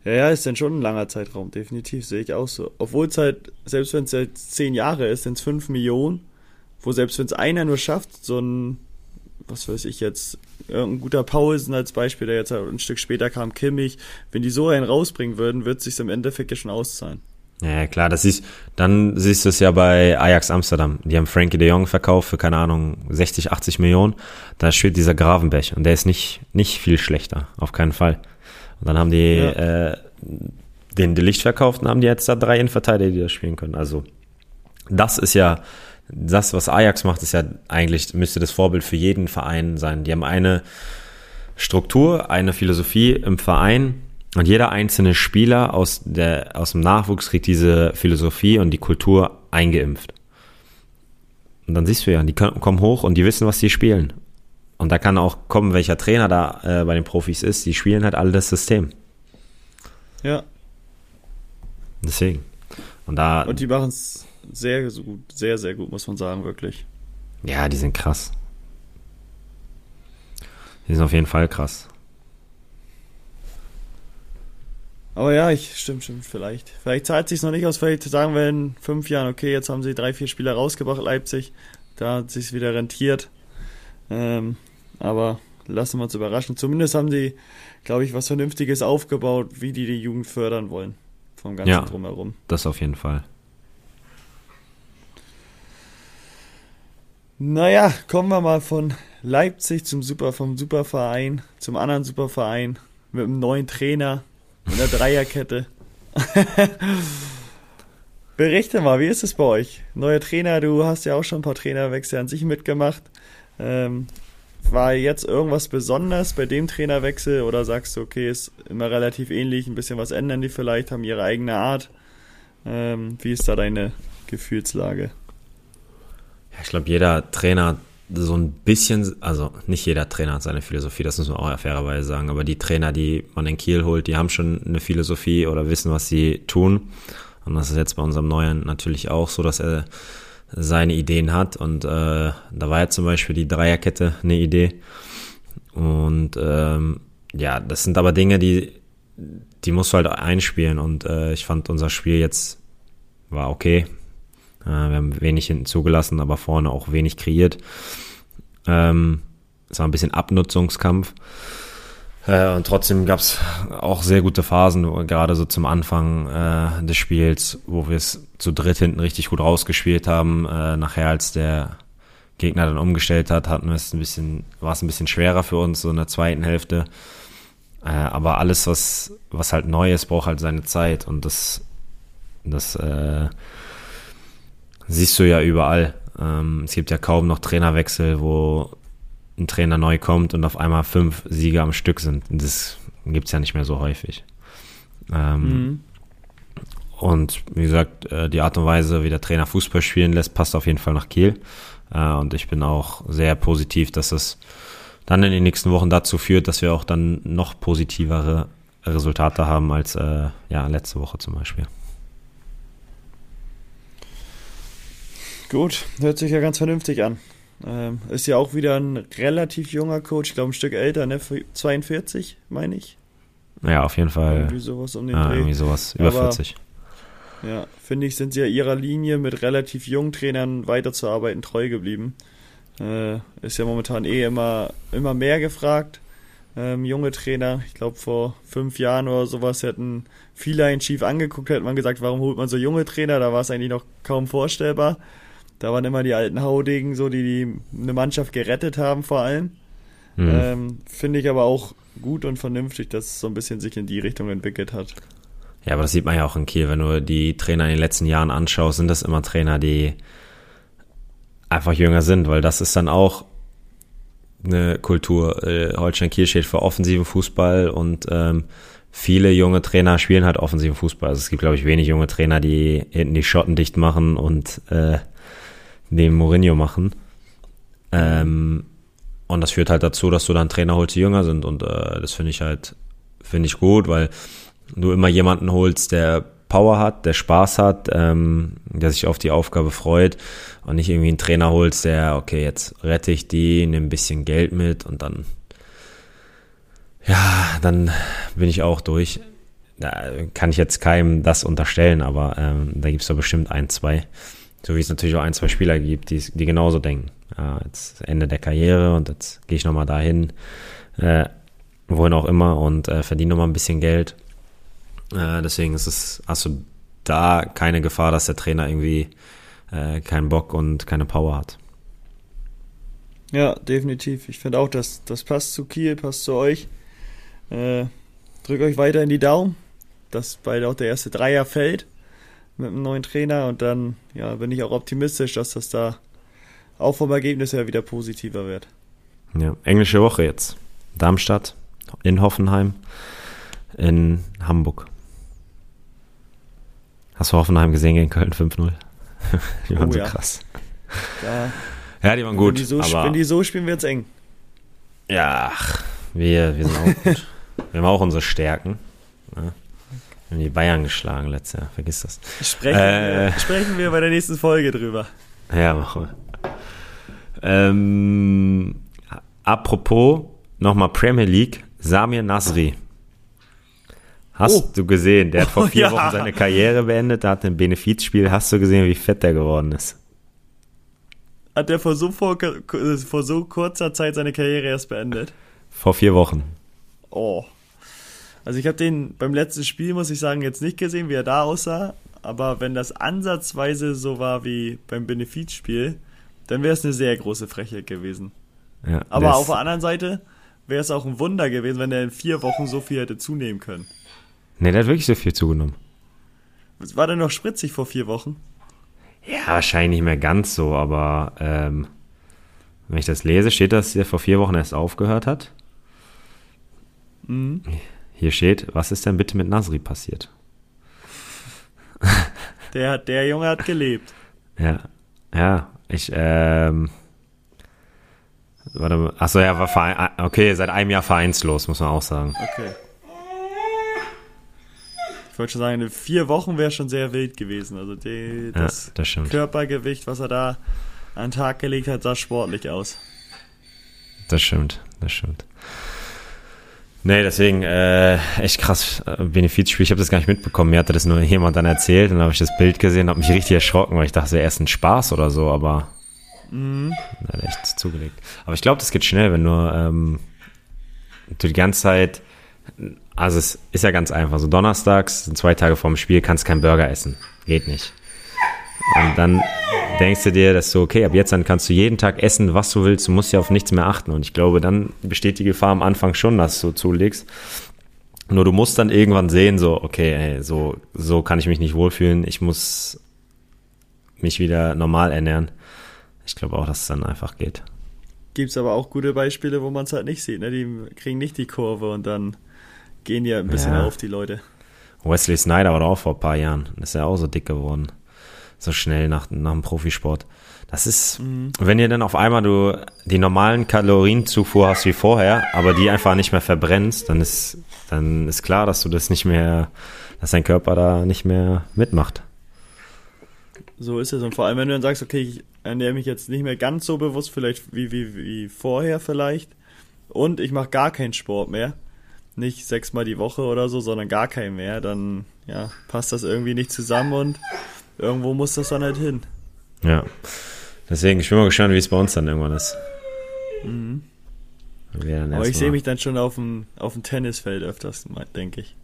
S2: Ja, ja, ist dann schon ein langer Zeitraum, definitiv, sehe ich auch so. Obwohl es halt, selbst wenn es jetzt zehn Jahre ist, sind es fünf Millionen, wo selbst wenn es einer nur schafft, so ein was weiß ich jetzt, irgendein guter Paulsen als Beispiel, der jetzt ein Stück später kam, Kimmich, wenn die so einen rausbringen würden, wird es sich im Endeffekt ja schon auszahlen.
S1: Ja, klar, das ist, dann siehst du es ja bei Ajax Amsterdam. Die haben Frankie de Jong verkauft für, keine Ahnung, 60, 80 Millionen. Da steht dieser Gravenbech und der ist nicht, nicht viel schlechter, auf keinen Fall. Und dann haben die ja. äh, den Licht verkauft und haben die jetzt da drei Innenverteidiger, die das spielen können. Also, das ist ja, das, was Ajax macht, ist ja eigentlich, müsste das Vorbild für jeden Verein sein. Die haben eine Struktur, eine Philosophie im Verein, und jeder einzelne Spieler aus, der, aus dem Nachwuchs kriegt diese Philosophie und die Kultur eingeimpft. Und dann siehst du ja, die kommen hoch und die wissen, was sie spielen. Und da kann auch kommen, welcher Trainer da äh, bei den Profis ist. Die spielen halt alle das System.
S2: Ja.
S1: Deswegen. Und da.
S2: Und die machen es sehr gut, sehr, sehr gut, muss man sagen, wirklich.
S1: Ja, die sind krass. Die sind auf jeden Fall krass.
S2: Aber ja, ich stimmt, stimmt, vielleicht. Vielleicht zahlt sich noch nicht aus, vielleicht sagen wir in fünf Jahren, okay, jetzt haben sie drei, vier Spieler rausgebracht, Leipzig, da hat sich wieder rentiert. Ähm, aber lassen wir uns überraschen. Zumindest haben sie, glaube ich, was Vernünftiges aufgebaut, wie die die Jugend fördern wollen. Vom ganzen
S1: ja,
S2: Drumherum.
S1: Das auf jeden Fall.
S2: Naja, kommen wir mal von Leipzig zum Super, vom Superverein zum anderen Superverein mit einem neuen Trainer in der Dreierkette. Berichte mal, wie ist es bei euch? Neuer Trainer, du hast ja auch schon ein paar Trainerwechsel an sich mitgemacht. Ähm, war jetzt irgendwas besonders bei dem Trainerwechsel oder sagst du, okay, ist immer relativ ähnlich, ein bisschen was ändern die vielleicht, haben ihre eigene Art? Ähm, wie ist da deine Gefühlslage?
S1: Ja, ich glaube, jeder Trainer so ein bisschen, also nicht jeder Trainer hat seine Philosophie, das muss man auch fairerweise sagen, aber die Trainer, die man in Kiel holt, die haben schon eine Philosophie oder wissen, was sie tun. Und das ist jetzt bei unserem Neuen natürlich auch so, dass er seine Ideen hat. Und äh, da war ja zum Beispiel die Dreierkette eine Idee. Und ähm, ja, das sind aber Dinge, die, die musst du halt einspielen. Und äh, ich fand unser Spiel jetzt war okay. Äh, wir haben wenig hinten zugelassen, aber vorne auch wenig kreiert. Ähm, es war ein bisschen Abnutzungskampf. Äh, und trotzdem gab es auch sehr gute Phasen, gerade so zum Anfang äh, des Spiels, wo wir es zu dritt hinten richtig gut rausgespielt haben. Äh, nachher, als der Gegner dann umgestellt hat, hatten wir es ein bisschen, war es ein bisschen schwerer für uns, so in der zweiten Hälfte. Äh, aber alles, was, was halt neu ist, braucht halt seine Zeit und das, das äh, siehst du ja überall. Ähm, es gibt ja kaum noch Trainerwechsel, wo ein Trainer neu kommt und auf einmal fünf Siege am Stück sind. Das gibt es ja nicht mehr so häufig. Ähm, mhm. Und wie gesagt, äh, die Art und Weise, wie der Trainer Fußball spielen lässt, passt auf jeden Fall nach Kiel. Äh, und ich bin auch sehr positiv, dass es dann in den nächsten Wochen dazu führt, dass wir auch dann noch positivere Resultate haben als äh, ja, letzte Woche zum Beispiel.
S2: Gut, hört sich ja ganz vernünftig an. Ähm, ist ja auch wieder ein relativ junger Coach, ich glaube ein Stück älter, ne? 42, meine ich.
S1: Ja, auf jeden Fall.
S2: Irgendwie sowas um den
S1: Dreh. Irgendwie sowas, über Aber, 40.
S2: Ja, finde ich, sind sie ja ihrer Linie mit relativ jungen Trainern weiterzuarbeiten treu geblieben. Äh, ist ja momentan eh immer, immer mehr gefragt. Ähm, junge Trainer, ich glaube vor fünf Jahren oder sowas hätten viele einen schief angeguckt, hätte man gesagt, warum holt man so junge Trainer? Da war es eigentlich noch kaum vorstellbar. Da waren immer die alten Haudegen so, die, die eine Mannschaft gerettet haben vor allem. Mhm. Ähm, Finde ich aber auch gut und vernünftig, dass es so ein bisschen sich in die Richtung entwickelt hat.
S1: Ja, aber das sieht man ja auch in Kiel. Wenn du die Trainer in den letzten Jahren anschaust, sind das immer Trainer, die einfach jünger sind, weil das ist dann auch eine Kultur. Äh, Holstein Kiel steht für offensiven Fußball und ähm, viele junge Trainer spielen halt offensiven Fußball. Also es gibt, glaube ich, wenig junge Trainer, die hinten die Schotten dicht machen und äh, neben Mourinho machen. Ähm, und das führt halt dazu, dass du dann Trainer holst, die jünger sind. Und äh, das finde ich halt, finde ich gut, weil du immer jemanden holst, der Power hat, der Spaß hat, ähm, der sich auf die Aufgabe freut und nicht irgendwie einen Trainer holst, der, okay, jetzt rette ich die, nehme ein bisschen Geld mit und dann, ja, dann bin ich auch durch. Da kann ich jetzt keinem das unterstellen, aber ähm, da gibt es doch bestimmt ein, zwei. So wie es natürlich auch ein, zwei Spieler gibt, die, die genauso denken. ja, jetzt Ende der Karriere und jetzt gehe ich nochmal dahin, äh, wohin auch immer und äh, verdiene nochmal ein bisschen Geld. Äh, deswegen ist es, hast du da keine Gefahr, dass der Trainer irgendwie äh, keinen Bock und keine Power hat.
S2: Ja, definitiv. Ich finde auch, dass das passt zu Kiel, passt zu euch. Äh, drückt euch weiter in die Daumen, dass bald auch der erste Dreier fällt mit einem neuen Trainer und dann ja, bin ich auch optimistisch, dass das da auch vom Ergebnis her wieder positiver wird.
S1: Ja, englische Woche jetzt. Darmstadt, in Hoffenheim, in Hamburg. Hast du Hoffenheim gesehen gegen Köln 5-0? die waren oh, so ja. krass.
S2: Da,
S1: ja, die waren gut. Wenn
S2: die so,
S1: aber
S2: wenn die so spielen, wird's eng.
S1: Ja, wir, wir sind auch gut. wir haben auch unsere Stärken. Ja. Ne? Wir haben die Bayern geschlagen letztes Jahr, vergiss das.
S2: Sprechen, äh, wir, sprechen wir bei der nächsten Folge drüber.
S1: Ja, machen wir. Ähm, apropos, nochmal Premier League, Samir Nasri. Hast oh. du gesehen, der hat vor vier oh, ja. Wochen seine Karriere beendet, der hat ein Benefizspiel. Hast du gesehen, wie fett der geworden ist?
S2: Hat der vor so, vor, vor so kurzer Zeit seine Karriere erst beendet?
S1: Vor vier Wochen.
S2: Oh. Also ich habe den beim letzten Spiel, muss ich sagen, jetzt nicht gesehen, wie er da aussah. Aber wenn das ansatzweise so war wie beim Benefizspiel, dann wäre es eine sehr große Frechheit gewesen.
S1: Ja,
S2: aber auf der anderen Seite wäre es auch ein Wunder gewesen, wenn er in vier Wochen so viel hätte zunehmen können.
S1: Ne, der hat wirklich so viel zugenommen.
S2: War der noch spritzig vor vier Wochen?
S1: Ja, wahrscheinlich nicht mehr ganz so, aber ähm, wenn ich das lese, steht, dass er vor vier Wochen erst aufgehört hat.
S2: Mhm.
S1: Hier steht, was ist denn bitte mit Nasri passiert?
S2: Der, der Junge hat gelebt.
S1: Ja, ja, ich, ähm, warte mal, achso, ja, war Verein, ah, okay, seit einem Jahr vereinslos, muss man auch sagen.
S2: Okay. Ich wollte schon sagen, vier Wochen wäre schon sehr wild gewesen. Also die, das,
S1: ja, das
S2: Körpergewicht, was er da an den Tag gelegt hat, sah sportlich aus.
S1: Das stimmt, das stimmt. Nee, deswegen äh, echt krass äh, Benefizspiel. Ich habe das gar nicht mitbekommen. Mir hatte das nur jemand dann erzählt und dann habe ich das Bild gesehen, habe mich richtig erschrocken, weil ich dachte, es wäre erst ein Spaß oder so, aber
S2: mhm.
S1: hat echt zugelegt. Aber ich glaube, das geht schnell, wenn du, ähm, du die ganze Zeit, also es ist ja ganz einfach. So donnerstags, zwei Tage vorm Spiel, kannst kein Burger essen. Geht nicht. Und dann denkst du dir, dass so, okay, ab jetzt dann kannst du jeden Tag essen, was du willst, du musst ja auf nichts mehr achten. Und ich glaube, dann besteht die Gefahr am Anfang schon, dass du zulegst. Nur du musst dann irgendwann sehen, so, okay, ey, so, so kann ich mich nicht wohlfühlen, ich muss mich wieder normal ernähren. Ich glaube auch, dass es dann einfach geht.
S2: Gibt es aber auch gute Beispiele, wo man es halt nicht sieht, ne? Die kriegen nicht die Kurve und dann gehen ja ein bisschen ja. auf, die Leute.
S1: Wesley Snyder war auch vor ein paar Jahren, ist ja auch so dick geworden so schnell nach, nach dem Profisport. Das ist, mhm. wenn ihr dann auf einmal du die normalen Kalorienzufuhr hast wie vorher, aber die einfach nicht mehr verbrennst, dann ist, dann ist klar, dass du das nicht mehr, dass dein Körper da nicht mehr mitmacht.
S2: So ist es. Und vor allem, wenn du dann sagst, okay, ich ernähre mich jetzt nicht mehr ganz so bewusst, vielleicht wie, wie, wie vorher vielleicht, und ich mache gar keinen Sport mehr, nicht sechsmal die Woche oder so, sondern gar keinen mehr, dann ja, passt das irgendwie nicht zusammen und irgendwo muss das dann halt hin.
S1: Ja. Deswegen, ich bin mal gespannt, wie es bei uns dann irgendwann ist.
S2: Mhm. Aber ich sehe mich dann schon auf dem, auf dem Tennisfeld öfters, denke ich.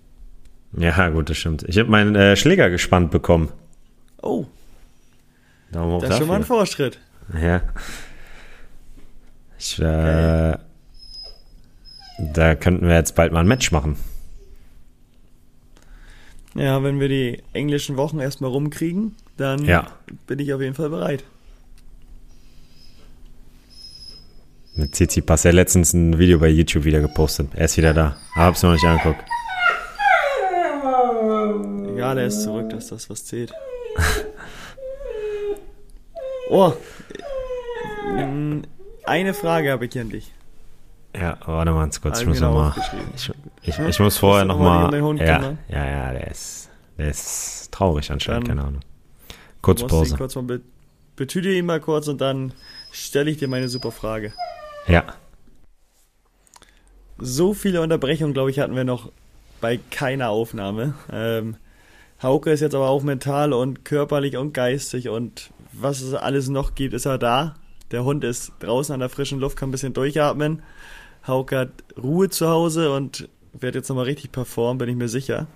S1: Ja, gut, das stimmt. Ich habe meinen äh, Schläger gespannt bekommen.
S2: Oh.
S1: Daumen hoch
S2: das ist schon mal ein Fortschritt.
S1: Ja. Ich, äh, okay. Da könnten wir jetzt bald mal ein Match machen.
S2: Ja, wenn wir die englischen Wochen erstmal rumkriegen, dann
S1: ja.
S2: bin ich auf jeden Fall bereit.
S1: Mit Zizi Pass ja letztens ein Video bei YouTube wieder gepostet. Er ist wieder da. Hab's noch nicht angeguckt.
S2: Egal, er ist zurück, dass das was zählt. oh. Eine Frage habe ich an dich.
S1: Ja, warte mal ganz kurz, ich muss nochmal. Ich, ich, ich, muss vorher nochmal. Ja, ja, ja, der ist, der ist traurig anscheinend, dann keine Ahnung. Kurz Pause.
S2: Kurz be betüte ihn mal kurz und dann stelle ich dir meine super Frage.
S1: Ja.
S2: So viele Unterbrechungen, glaube ich, hatten wir noch bei keiner Aufnahme. Ähm, Hauke ist jetzt aber auch mental und körperlich und geistig und was es alles noch gibt, ist er da. Der Hund ist draußen an der frischen Luft, kann ein bisschen durchatmen. Hauke hat Ruhe zu Hause und wird jetzt nochmal richtig performen, bin ich mir sicher.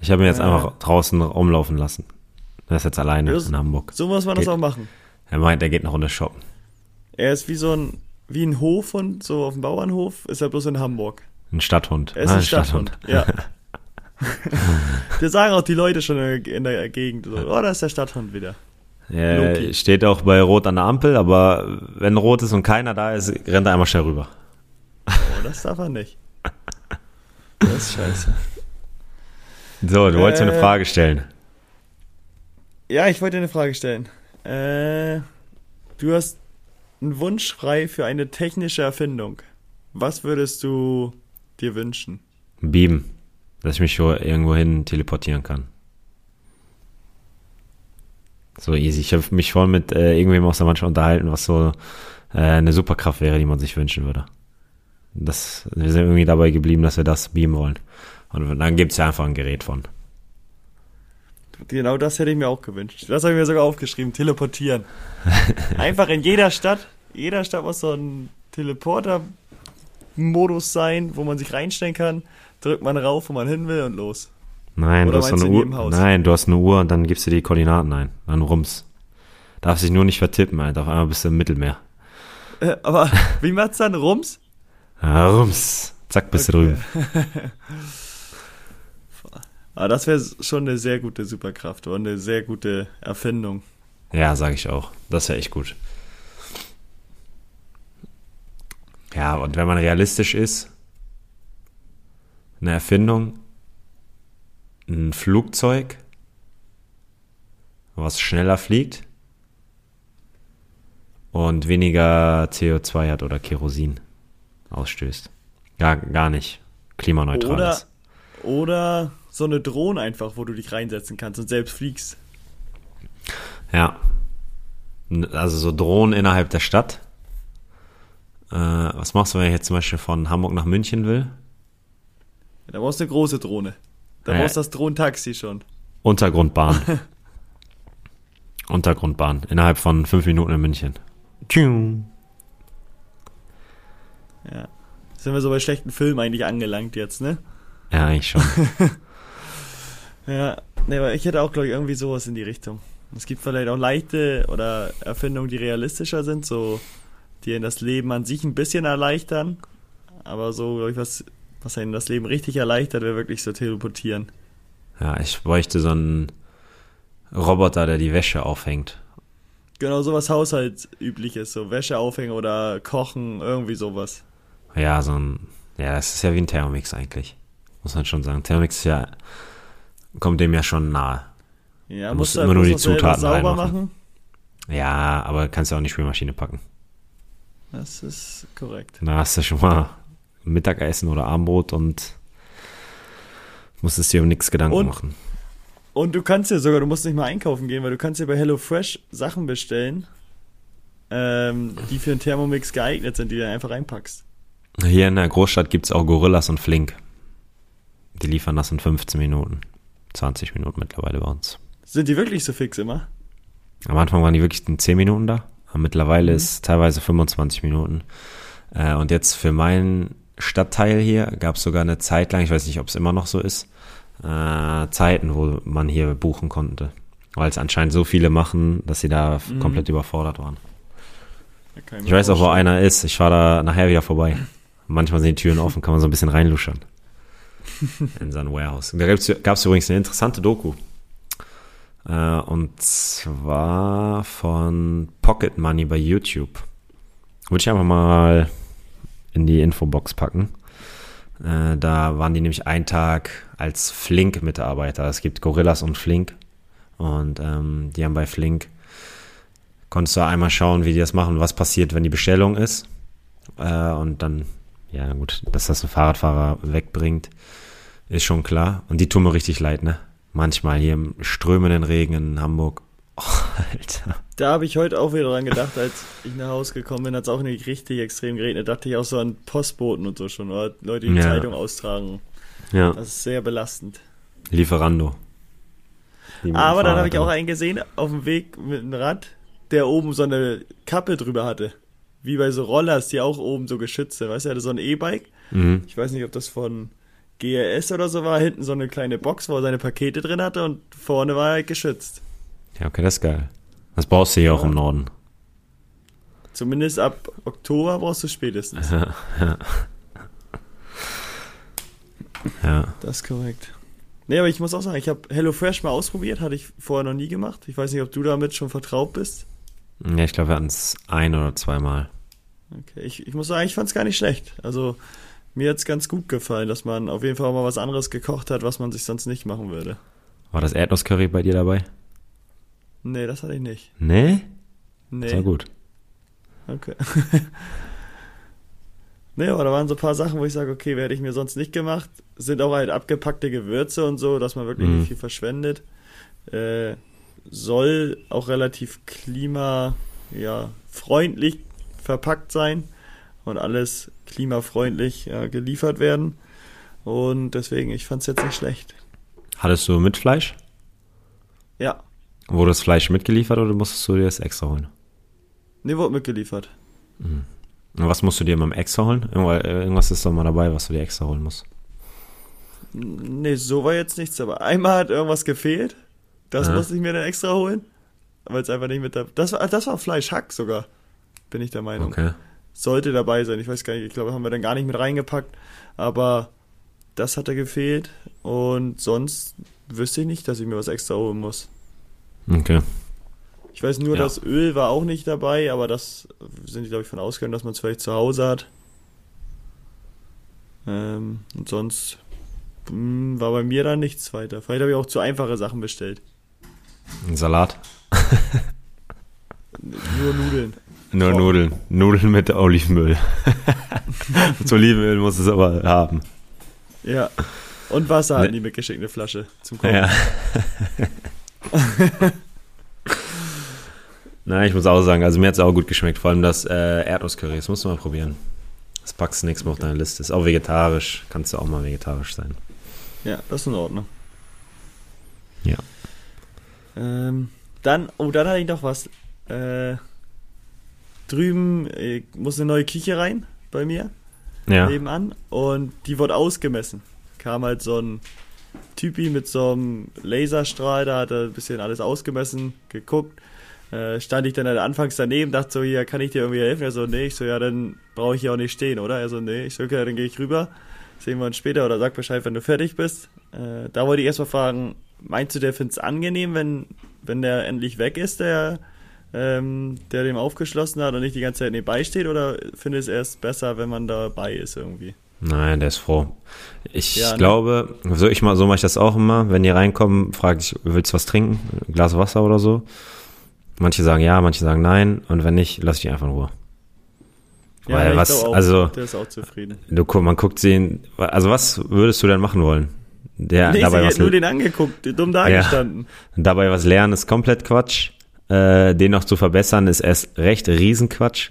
S1: Ich habe ihn jetzt äh, einfach draußen rumlaufen lassen. Er ist jetzt alleine in Hamburg.
S2: So muss man geht, das auch machen.
S1: Er meint, er geht eine Runde shoppen.
S2: Er ist wie so ein, wie ein Hofhund, so auf dem Bauernhof, ist er bloß in Hamburg.
S1: Ein Stadthund.
S2: Er ist ah, ein Stadthund, Stadthund. ja. das sagen auch die Leute schon in der Gegend. So, oh, da ist der Stadthund wieder.
S1: Ja, steht auch bei Rot an der Ampel, aber wenn Rot ist und keiner da ist, rennt er einmal schnell rüber.
S2: Das darf er nicht. Das ist scheiße.
S1: So, du äh, wolltest eine Frage stellen.
S2: Ja, ich wollte eine Frage stellen. Äh, du hast einen Wunsch frei für eine technische Erfindung. Was würdest du dir wünschen?
S1: Beam, dass ich mich irgendwo hin teleportieren kann. So easy. Ich habe mich voll mit äh, irgendwem aus der Mannschaft unterhalten, was so äh, eine Superkraft wäre, die man sich wünschen würde. Das, wir sind irgendwie dabei geblieben, dass wir das beamen wollen. Und dann gibt es ja einfach ein Gerät von.
S2: Genau das hätte ich mir auch gewünscht. Das habe ich mir sogar aufgeschrieben, teleportieren. einfach in jeder Stadt, jeder Stadt muss so ein Teleporter-Modus sein, wo man sich reinstellen kann, drückt man rauf, wo man hin will und los.
S1: Nein, Oder du hast eine Uhr. Nein, du hast eine Uhr und dann gibst du die Koordinaten ein. Dann rums. Darfst dich nur nicht vertippen, Alter. Auf einmal bist du im Mittelmeer.
S2: Äh, aber wie macht's dann? Rums?
S1: Rums. Zack, bist okay. du drüben.
S2: aber das wäre schon eine sehr gute Superkraft und eine sehr gute Erfindung.
S1: Ja, sage ich auch. Das wäre echt gut. Ja, und wenn man realistisch ist, eine Erfindung ein Flugzeug, was schneller fliegt und weniger CO2 hat oder Kerosin ausstößt. Gar, gar nicht. Klimaneutral
S2: oder,
S1: ist.
S2: Oder so eine Drohne einfach, wo du dich reinsetzen kannst und selbst fliegst.
S1: Ja. Also so Drohnen innerhalb der Stadt. Äh, was machst du, wenn ich jetzt zum Beispiel von Hamburg nach München will?
S2: Ja, da brauchst du eine große Drohne. Da brauchst du das Drohnentaxi schon.
S1: Untergrundbahn. Untergrundbahn. Innerhalb von fünf Minuten in München. Tschung.
S2: Ja. Sind wir so bei schlechten Filmen eigentlich angelangt jetzt, ne?
S1: Ja, eigentlich schon.
S2: ja, ne, aber ich hätte auch, glaube ich, irgendwie sowas in die Richtung. Es gibt vielleicht auch leichte oder Erfindungen, die realistischer sind, so die in das Leben an sich ein bisschen erleichtern. Aber so, glaube ich, was was einem das Leben richtig erleichtert, wäre wirklich so teleportieren.
S1: Ja, ich bräuchte so einen Roboter, der die Wäsche aufhängt.
S2: Genau, sowas Haushaltsübliches, so Wäsche aufhängen oder kochen, irgendwie sowas.
S1: Ja, so ein, ja, das ist ja wie ein Thermomix eigentlich. Muss man schon sagen. Thermomix ist ja, kommt dem ja schon nahe.
S2: Ja, du musst du immer nur die Zutaten sauber machen.
S1: Ja, aber kannst ja auch in die Spülmaschine packen.
S2: Das ist korrekt.
S1: Da hast du schon mal Mittagessen oder Abendbrot und musstest dir um nichts Gedanken und, machen.
S2: Und du kannst ja sogar, du musst nicht mal einkaufen gehen, weil du kannst ja bei HelloFresh Sachen bestellen, ähm, die für einen Thermomix geeignet sind, die du einfach reinpackst.
S1: Hier in der Großstadt gibt es auch Gorillas und Flink. Die liefern das in 15 Minuten. 20 Minuten mittlerweile bei uns.
S2: Sind die wirklich so fix immer?
S1: Am Anfang waren die wirklich in 10 Minuten da. Aber mittlerweile mhm. ist teilweise 25 Minuten. Äh, und jetzt für meinen Stadtteil hier gab es sogar eine Zeit lang, ich weiß nicht, ob es immer noch so ist, äh, Zeiten, wo man hier buchen konnte. Weil es anscheinend so viele machen, dass sie da mhm. komplett überfordert waren. Ich weiß auch, wo einer ist. Ich fahre da nachher wieder vorbei. Manchmal sind die Türen offen, kann man so ein bisschen reinluschern. in sein Warehouse. Da gab es übrigens eine interessante Doku. Äh, und zwar von Pocket Money bei YouTube. Würde ich einfach mal in die Infobox packen. Äh, da waren die nämlich einen Tag als Flink-Mitarbeiter. Es gibt Gorillas und Flink. Und ähm, die haben bei Flink, konntest du einmal schauen, wie die das machen, was passiert, wenn die Bestellung ist. Äh, und dann, ja gut, dass das ein Fahrradfahrer wegbringt, ist schon klar. Und die tun mir richtig leid, ne? Manchmal hier im strömenden Regen in Hamburg. Oh,
S2: Alter. Da habe ich heute auch wieder dran gedacht, als ich nach Hause gekommen bin, hat es auch nicht richtig extrem geregnet. Da dachte ich auch so an Postboten und so schon, oder Leute, die, die ja. Zeitung austragen. Ja. Das ist sehr belastend.
S1: Lieferando.
S2: Aber dann habe ich auch einen gesehen, auf dem Weg mit dem Rad, der oben so eine Kappe drüber hatte. Wie bei so Rollers, die auch oben so geschützt sind. Weißt du, er hatte so ein E-Bike.
S1: Mhm.
S2: Ich weiß nicht, ob das von GRS oder so war. Hinten so eine kleine Box, wo er seine Pakete drin hatte und vorne war er halt geschützt.
S1: Ja, okay, das ist geil. Das brauchst du hier auch
S2: Ja.
S1: im Norden.
S2: Zumindest ab Oktober brauchst du spätestens.
S1: Ja, ja. ja.
S2: Das ist korrekt. Nee, aber ich muss auch sagen, ich habe HelloFresh mal ausprobiert, hatte ich vorher noch nie gemacht. Ich weiß nicht, ob du damit schon vertraut bist.
S1: Ja, ich glaube, wir hatten es ein oder zweimal.
S2: Okay, ich, ich muss sagen, ich fand es gar nicht schlecht. Also mir hat's ganz gut gefallen, dass man auf jeden Fall auch mal was anderes gekocht hat, was man sich sonst nicht machen würde.
S1: War das Erdnusscurry bei dir dabei?
S2: Nee, das hatte ich nicht.
S1: Nee?
S2: Nee.
S1: Sehr gut.
S2: Okay. nee, aber da waren so ein paar Sachen, wo ich sage, okay, hätte ich mir sonst nicht gemacht. Sind auch halt abgepackte Gewürze und so, dass man wirklich
S1: Mhm.
S2: nicht viel verschwendet. Äh, soll auch relativ klima, ja, freundlich verpackt sein und alles klimafreundlich ja, geliefert werden. Und deswegen, ich fand es jetzt nicht schlecht.
S1: Hattest du mit Fleisch?
S2: Ja,
S1: Wurde das Fleisch mitgeliefert oder musstest du dir das extra holen?
S2: nee, wurde mitgeliefert.
S1: Und was musst du dir beim extra holen? Irgendwa- Irgendwas ist doch mal dabei, was du dir extra holen musst.
S2: Nee, so war jetzt nichts, aber einmal hat irgendwas gefehlt. Das
S1: Ja.
S2: musste ich mir dann extra holen. Weil es einfach nicht mit da. Das war, das war Fleischhack sogar. Bin ich der Meinung.
S1: Okay.
S2: Sollte dabei sein. Ich weiß gar nicht, ich glaube, haben wir dann gar nicht mit reingepackt. Aber das hatte gefehlt. Und sonst wüsste ich nicht, dass ich mir was extra holen muss.
S1: Okay.
S2: Ich weiß nur,
S1: Ja.
S2: das Öl war auch nicht dabei, aber das sind, glaube ich, von ausgegangen, dass man es vielleicht zu Hause hat. Ähm, und sonst hm, war bei mir da nichts weiter. Vielleicht habe ich auch zu einfache Sachen bestellt.
S1: Ein Salat?
S2: Nur Nudeln.
S1: Nur
S2: Oh.
S1: Nudeln. Nudeln mit Olivenöl. Mit Olivenöl muss es aber haben.
S2: Ja. Und Wasser hatten
S1: Ne-
S2: die mitgeschickt, eine Flasche zum Kochen.
S1: Ja. Nein, ich muss auch sagen, also mir hat es auch gut geschmeckt. Vor allem das äh, Erdnusscurry, das musst du mal probieren. Das packst du nächstes Mal auf deine Liste. Ist auch vegetarisch. Kannst du auch mal vegetarisch sein.
S2: Ja, das ist in Ordnung.
S1: Ja.
S2: Ähm, dann, oh, dann hatte ich noch was. Äh, drüben äh, muss eine neue Küche rein bei mir.
S1: Ja.
S2: nebenan und die wurde ausgemessen. Kam halt so ein Typi mit so einem Laserstrahl, da hat er ein bisschen alles ausgemessen, geguckt. Äh, stand ich dann halt anfangs daneben, dachte so, hier, kann ich dir irgendwie helfen? Er so, nee, ich so, ja, dann brauche ich hier auch nicht stehen, oder? Er so, nee, ich so, okay, dann gehe ich rüber, sehen wir uns später oder sag Bescheid, wenn du fertig bist. Äh, da wollte ich erstmal fragen, meinst du, der find's angenehm, wenn, wenn der endlich weg ist, der, ähm, der dem aufgeschlossen hat und nicht die ganze Zeit nebenbei steht, oder findest du es erst besser, wenn man dabei ist irgendwie?
S1: Nein, der ist froh. Ich
S2: Ja, ne?
S1: glaube, so ich mal, so mache ich das auch immer. Wenn die reinkommen, frage ich, willst du was trinken? Ein Glas Wasser oder so? Manche sagen ja, manche sagen nein. Und wenn nicht, lass ich die einfach in Ruhe. Weil
S2: ich
S1: was,
S2: auch,
S1: also,
S2: der ist auch zufrieden.
S1: du, guck- man guckt sie, also was würdest du denn machen wollen? Der,
S2: Nee,
S1: dabei, was,
S2: nur den angeguckt, dumm dagestanden.
S1: dabei was lernen ist komplett Quatsch. Äh, den noch zu verbessern ist erst recht Riesenquatsch.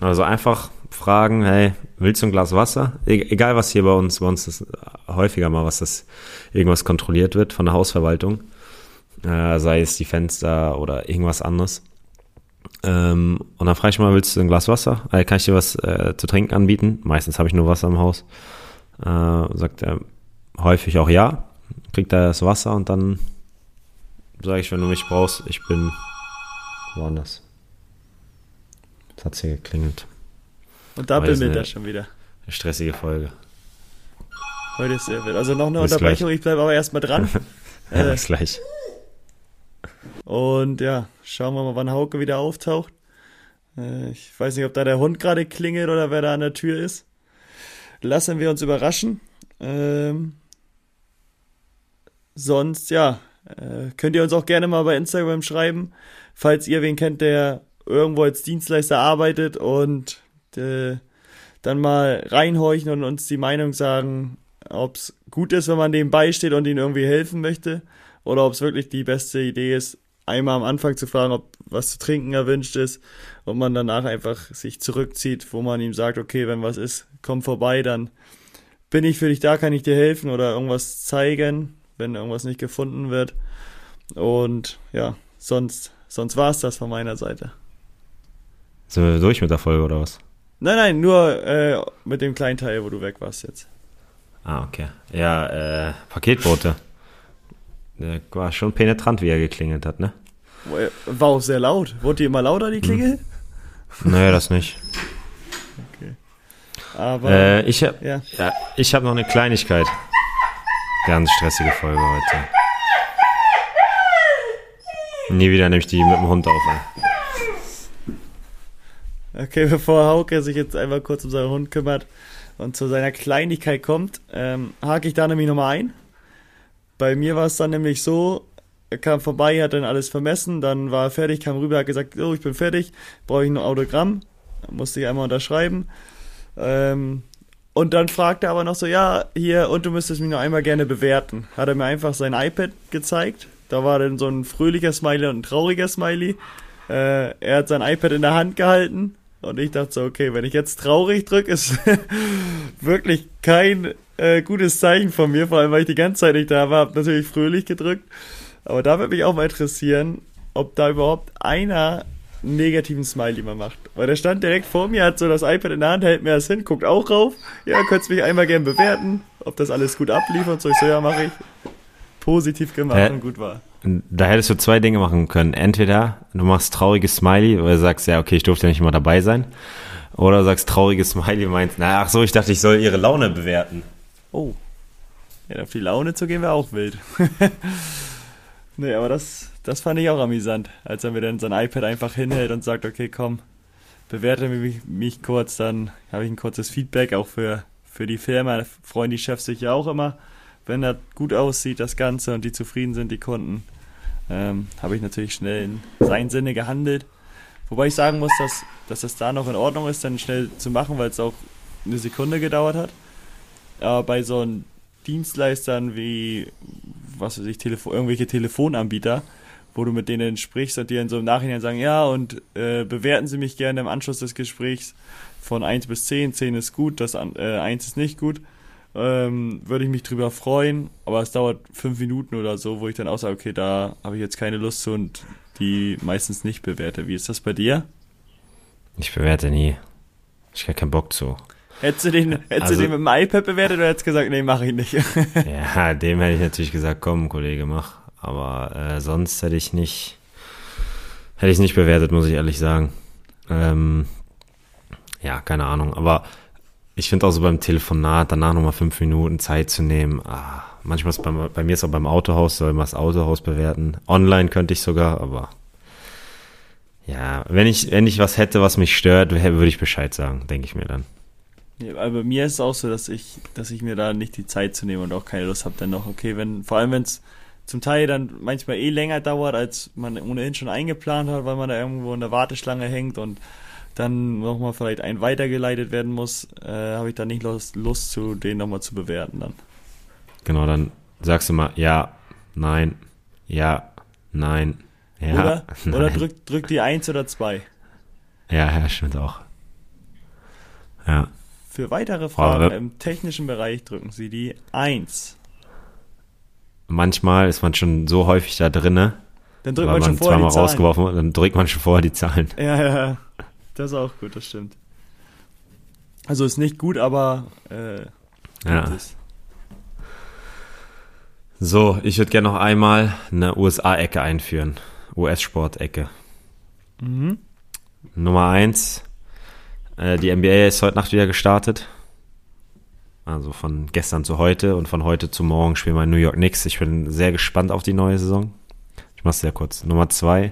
S1: Also einfach fragen, hey, willst du ein Glas Wasser? E egal was hier bei uns, bei uns ist häufiger mal, was das irgendwas kontrolliert wird von der Hausverwaltung. Äh, sei es die Fenster oder irgendwas anderes. Ähm, und dann frage ich mal, willst du ein Glas Wasser? Äh, kann ich dir was äh, zu trinken anbieten? Meistens habe ich nur Wasser im Haus. Äh, sagt er häufig auch ja. Kriegt er das Wasser und dann sage ich, wenn du mich brauchst, ich bin woanders. Jetzt hat's hier geklingelt.
S2: Und da bimmelt er schon wieder.
S1: Eine stressige Folge.
S2: Heute ist sehr wild. Also noch eine
S1: Bis
S2: Unterbrechung, ich bleibe aber erstmal dran.
S1: Ja,
S2: äh,
S1: bis gleich.
S2: Und ja, schauen wir mal, wann Hauke wieder auftaucht. Äh, ich weiß nicht, ob da der Hund gerade klingelt oder wer da an der Tür ist. Lassen wir uns überraschen. Ähm, sonst, ja, äh, könnt ihr uns auch gerne mal bei Instagram schreiben, falls ihr wen kennt, der irgendwo als Dienstleister arbeitet und äh, dann mal reinhorchen und uns die Meinung sagen, ob es gut ist, wenn man dem beisteht und ihnen irgendwie helfen möchte, oder ob es wirklich die beste Idee ist, einmal am Anfang zu fragen, ob was zu trinken erwünscht ist und man danach einfach sich zurückzieht, wo man ihm sagt, okay, wenn was ist, komm vorbei, dann bin ich für dich da, kann ich dir helfen oder irgendwas zeigen, wenn irgendwas nicht gefunden wird. Und ja, sonst Sonst war es das von meiner Seite.
S1: Sind wir durch mit der Folge oder was?
S2: Nein, nein, nur äh, mit dem kleinen Teil, wo du weg warst jetzt.
S1: Ah, okay. Ja, äh, Paketboote. Der war schon penetrant, wie er geklingelt hat, ne?
S2: War auch sehr laut. Wurde die immer lauter, die Klingel?
S1: Hm. Naja, das nicht.
S2: Okay. Aber.
S1: Äh, ich habe
S2: ja.
S1: ja, ich hab noch eine Kleinigkeit. Ganz stressige Folge heute. Nie wieder nehme ich die mit dem Hund auf.
S2: Ey. Okay, bevor Hauke sich jetzt einmal kurz um seinen Hund kümmert und zu seiner Kleinigkeit kommt, ähm, hake ich da nämlich nochmal ein. Bei mir war es dann nämlich so, er kam vorbei, hat dann alles vermessen, dann war er fertig, kam rüber, hat gesagt, oh, ich bin fertig, brauche ich ein Autogramm, musste ich einmal unterschreiben. Ähm, und dann fragte er aber noch so, ja, hier, und du müsstest mich noch einmal gerne bewerten. Hat er mir einfach sein iPad gezeigt. Da war dann so ein fröhlicher Smiley und ein trauriger Smiley. Äh, er hat sein iPad in der Hand gehalten. Und ich dachte so, okay, wenn ich jetzt traurig drücke, ist wirklich kein äh, gutes Zeichen von mir, vor allem weil ich die ganze Zeit nicht da war, habe natürlich fröhlich gedrückt. Aber da würde mich auch mal interessieren, ob da überhaupt einer einen negativen Smiley mal macht. Weil der stand direkt vor mir, hat so das iPad in der Hand, hält mir das hin, guckt auch rauf. Ja, könntest mich einmal gern bewerten, ob das alles gut ablief und so. Ich so, ja, mache ich. Positiv gemacht Hä? und gut war.
S1: Da hättest du zwei Dinge machen können. Entweder du machst trauriges Smiley, weil du sagst, ja, okay, ich durfte ja nicht immer dabei sein. Oder du sagst trauriges Smiley meinst, na, ach so, ich dachte, ich soll ihre Laune bewerten.
S2: Oh. Ja, auf die Laune zu gehen wäre auch wild. nee, aber das, das fand ich auch amüsant, als er mir dann sein iPad einfach hinhält und sagt, okay, komm, bewerte mich, mich kurz, dann habe ich ein kurzes Feedback, auch für, für die Firma, freuen die Chefs sich ja auch immer, wenn das gut aussieht, das Ganze, und die zufrieden sind, die Kunden. Ähm, habe ich natürlich schnell in seinem Sinne gehandelt. Wobei ich sagen muss, dass, dass das da noch in Ordnung ist, dann schnell zu machen, weil es auch eine Sekunde gedauert hat. Aber bei so einem Dienstleistern wie, was weiß ich, Telefo irgendwelche Telefonanbieter, wo du mit denen sprichst und die dann so im Nachhinein sagen, ja, und äh, bewerten Sie mich gerne im Anschluss des Gesprächs von 1 bis 10, 10 ist gut, das äh, 1 ist nicht gut, ähm, würde ich mich drüber freuen, aber es dauert 5 Minuten oder so, wo ich dann auch sage, okay, da habe ich jetzt keine Lust zu und die meistens nicht bewerte. Wie ist das bei dir?
S1: Ich bewerte nie. Ich habe keinen Bock zu.
S2: Hättest du den, hättest also, du den mit dem iPad bewertet oder hättest du gesagt, nee, mach ich nicht?
S1: ja, dem hätte ich natürlich gesagt, komm, Kollege, mach. Aber äh, sonst hätte ich nicht, hätte ich nicht bewertet, muss ich ehrlich sagen. Ähm, ja, keine Ahnung. Aber ich finde auch so beim Telefonat danach nochmal fünf Minuten Zeit zu nehmen. Ah, manchmal ist bei, bei mir ist auch beim Autohaus, soll man das Autohaus bewerten. Online könnte ich sogar, aber ja, wenn ich, wenn ich was hätte, was mich stört, würde ich Bescheid sagen, denke ich mir dann.
S2: Ja, aber bei mir ist es auch so, dass ich, dass ich mir da nicht die Zeit zu nehmen und auch keine Lust habe, dann noch, okay, wenn, vor allem wenn es zum Teil dann manchmal eh länger dauert, als man ohnehin schon eingeplant hat, weil man da irgendwo in der Warteschlange hängt und dann nochmal vielleicht ein weitergeleitet werden muss, äh, habe ich da nicht Lust, Lust zu, den nochmal zu bewerten dann.
S1: Genau, dann sagst du mal ja, nein, ja, nein, ja.
S2: Oder,
S1: nein.
S2: oder drück, drück die eins oder zwei.
S1: Ja, ja, stimmt auch. Ja.
S2: Für weitere Fragen im technischen Bereich drücken Sie die 1.
S1: Manchmal ist man schon so häufig da drinne,
S2: dann drückt man schon vorher
S1: zweimal die rausgeworfen Zahlen. dann drückt man schon vorher die Zahlen.
S2: Ja, ja, das ist auch gut, das stimmt. Also ist nicht gut, aber äh,
S1: ja. Ist. So, ich würde gerne noch einmal eine USA-Ecke einführen. US-Sport-Ecke. Mhm. Nummer 1, äh, die NBA ist heute Nacht wieder gestartet. Also von gestern zu heute und von heute zu morgen spielen wir in New York Knicks. Ich bin sehr gespannt auf die neue Saison. Ich mach's sehr kurz. Nummer zwei.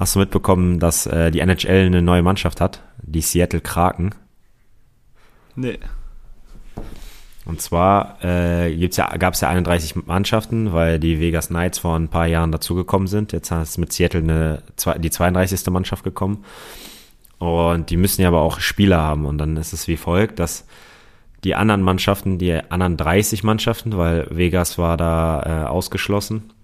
S1: Hast du mitbekommen, dass äh, die NHL eine neue Mannschaft hat? Die Seattle Kraken.
S2: Nee.
S1: Und zwar äh, ja, gab es ja 31 Mannschaften, weil die Vegas Knights vor ein paar Jahren dazugekommen sind. Jetzt ist mit Seattle eine, die 32. Mannschaft gekommen. Und die müssen ja aber auch Spieler haben. Und dann ist es wie folgt, dass die anderen Mannschaften, die anderen 30 Mannschaften, weil Vegas war da äh, ausgeschlossen,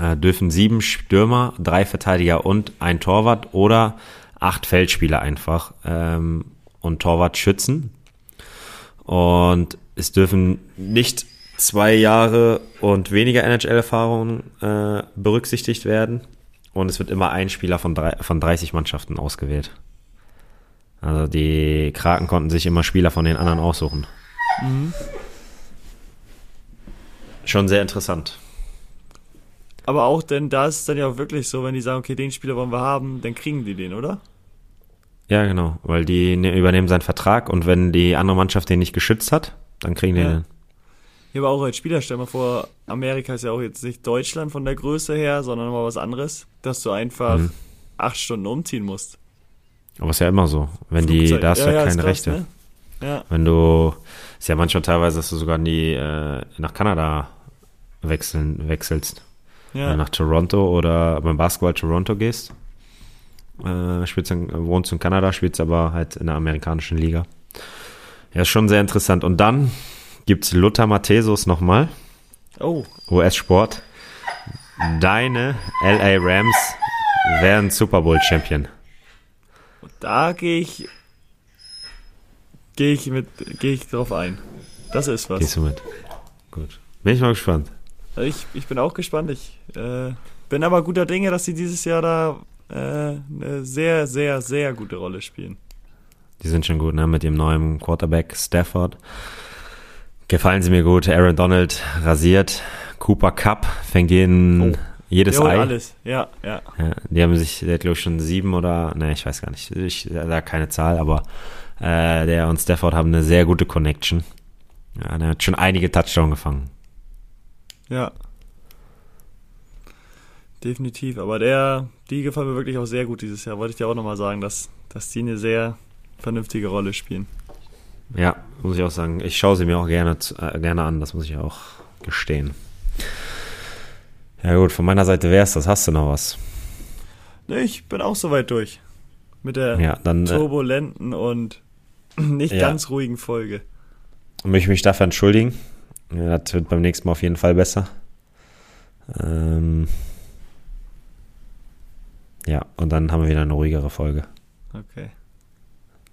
S1: äh, dürfen sieben Stürmer, drei Verteidiger und ein Torwart oder acht Feldspieler einfach ähm, und Torwart schützen. Und es dürfen nicht zwei Jahre und weniger NHL-Erfahrungen äh, berücksichtigt werden und es wird immer ein Spieler von, drei, von 30 Mannschaften ausgewählt. Also die Kraken konnten sich immer Spieler von den anderen aussuchen. Mhm. Schon sehr interessant.
S2: Aber auch, denn da ist es dann ja auch wirklich so, wenn die sagen, okay, den Spieler wollen wir haben, dann kriegen die den, oder?
S1: Ja, genau, weil die ne, übernehmen seinen Vertrag und wenn die andere Mannschaft den nicht geschützt hat, dann kriegen die
S2: ja.
S1: den.
S2: Ja, aber auch als Spieler, stell mal vor, Amerika ist ja auch jetzt nicht Deutschland von der Größe her, sondern mal was anderes, dass du einfach mhm. acht Stunden umziehen musst.
S1: Aber ist ja immer so. Wenn Flugzeit. die, da hast du ja, ja, keine krass, Rechte. Ne? Ja. Wenn du, ist ja manchmal teilweise, dass du sogar in die, äh, nach Kanada wechseln, wechselst. Ja. Äh, nach Toronto oder beim Basketball Toronto gehst. Äh, spielst in, wohnst in Kanada, spielst aber halt in der amerikanischen Liga. Ja, ist schon sehr interessant. Und dann gibt's Lothar Matthäus nochmal.
S2: Oh.
S1: US-Sport. Deine LA Rams werden Super Bowl Champion.
S2: Da gehe ich gehe ich mit gehe ich drauf ein. Das ist was.
S1: Gehst du mit? Gut. Bin ich mal gespannt.
S2: Ich, ich bin auch gespannt. Ich äh, bin aber guter Dinge, dass sie dieses Jahr da äh, eine sehr, sehr, sehr gute Rolle spielen.
S1: Die sind schon gut, ne? Mit dem neuen Quarterback Stafford. Gefallen sie mir gut. Aaron Donald rasiert. Cooper Cup fängt jeden, oh. jedes Ei.
S2: alles, ja, ja,
S1: ja. Die haben sich, der hat glaube ich schon sieben oder, ne, ich weiß gar nicht. Ich sage keine Zahl, aber äh, der und Stafford haben eine sehr gute Connection. Ja, der hat schon einige Touchdowns gefangen.
S2: Ja. Definitiv. Aber der, die gefallen mir wirklich auch sehr gut dieses Jahr. Wollte ich dir auch nochmal sagen, dass, dass die eine sehr vernünftige Rolle spielen.
S1: Ja, muss ich auch sagen. Ich schaue sie mir auch gerne, äh, gerne an, das muss ich auch gestehen. Ja gut, von meiner Seite wäre es das. Hast du noch was?
S2: Nee, ich bin auch soweit durch. Mit der
S1: ja, dann,
S2: äh, turbulenten und nicht ja. ganz ruhigen Folge.
S1: Und möchte mich dafür entschuldigen. Ja, das wird beim nächsten Mal auf jeden Fall besser. Ähm ja, und dann haben wir wieder eine ruhigere Folge.
S2: Okay.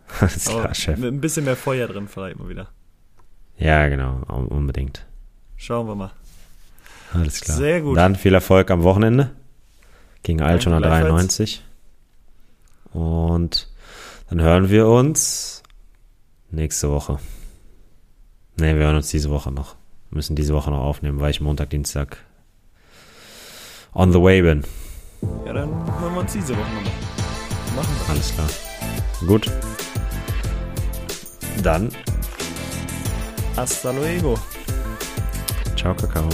S1: Alles klar, Chef.
S2: Mit ein bisschen mehr Feuer drin vielleicht mal wieder.
S1: Ja, genau, unbedingt.
S2: Schauen wir mal.
S1: Alles klar.
S2: Sehr gut.
S1: Dann viel Erfolg am Wochenende gegen Altona 93. Und dann hören wir uns nächste Woche. Ne, wir hören uns diese Woche noch. Wir müssen diese Woche noch aufnehmen, weil ich Montag, Dienstag on the way bin.
S2: Ja, dann hören wir uns diese Woche nochmal. Machen wir.
S1: Alles klar. Gut. Dann.
S2: Hasta luego.
S1: Ciao, Kakao.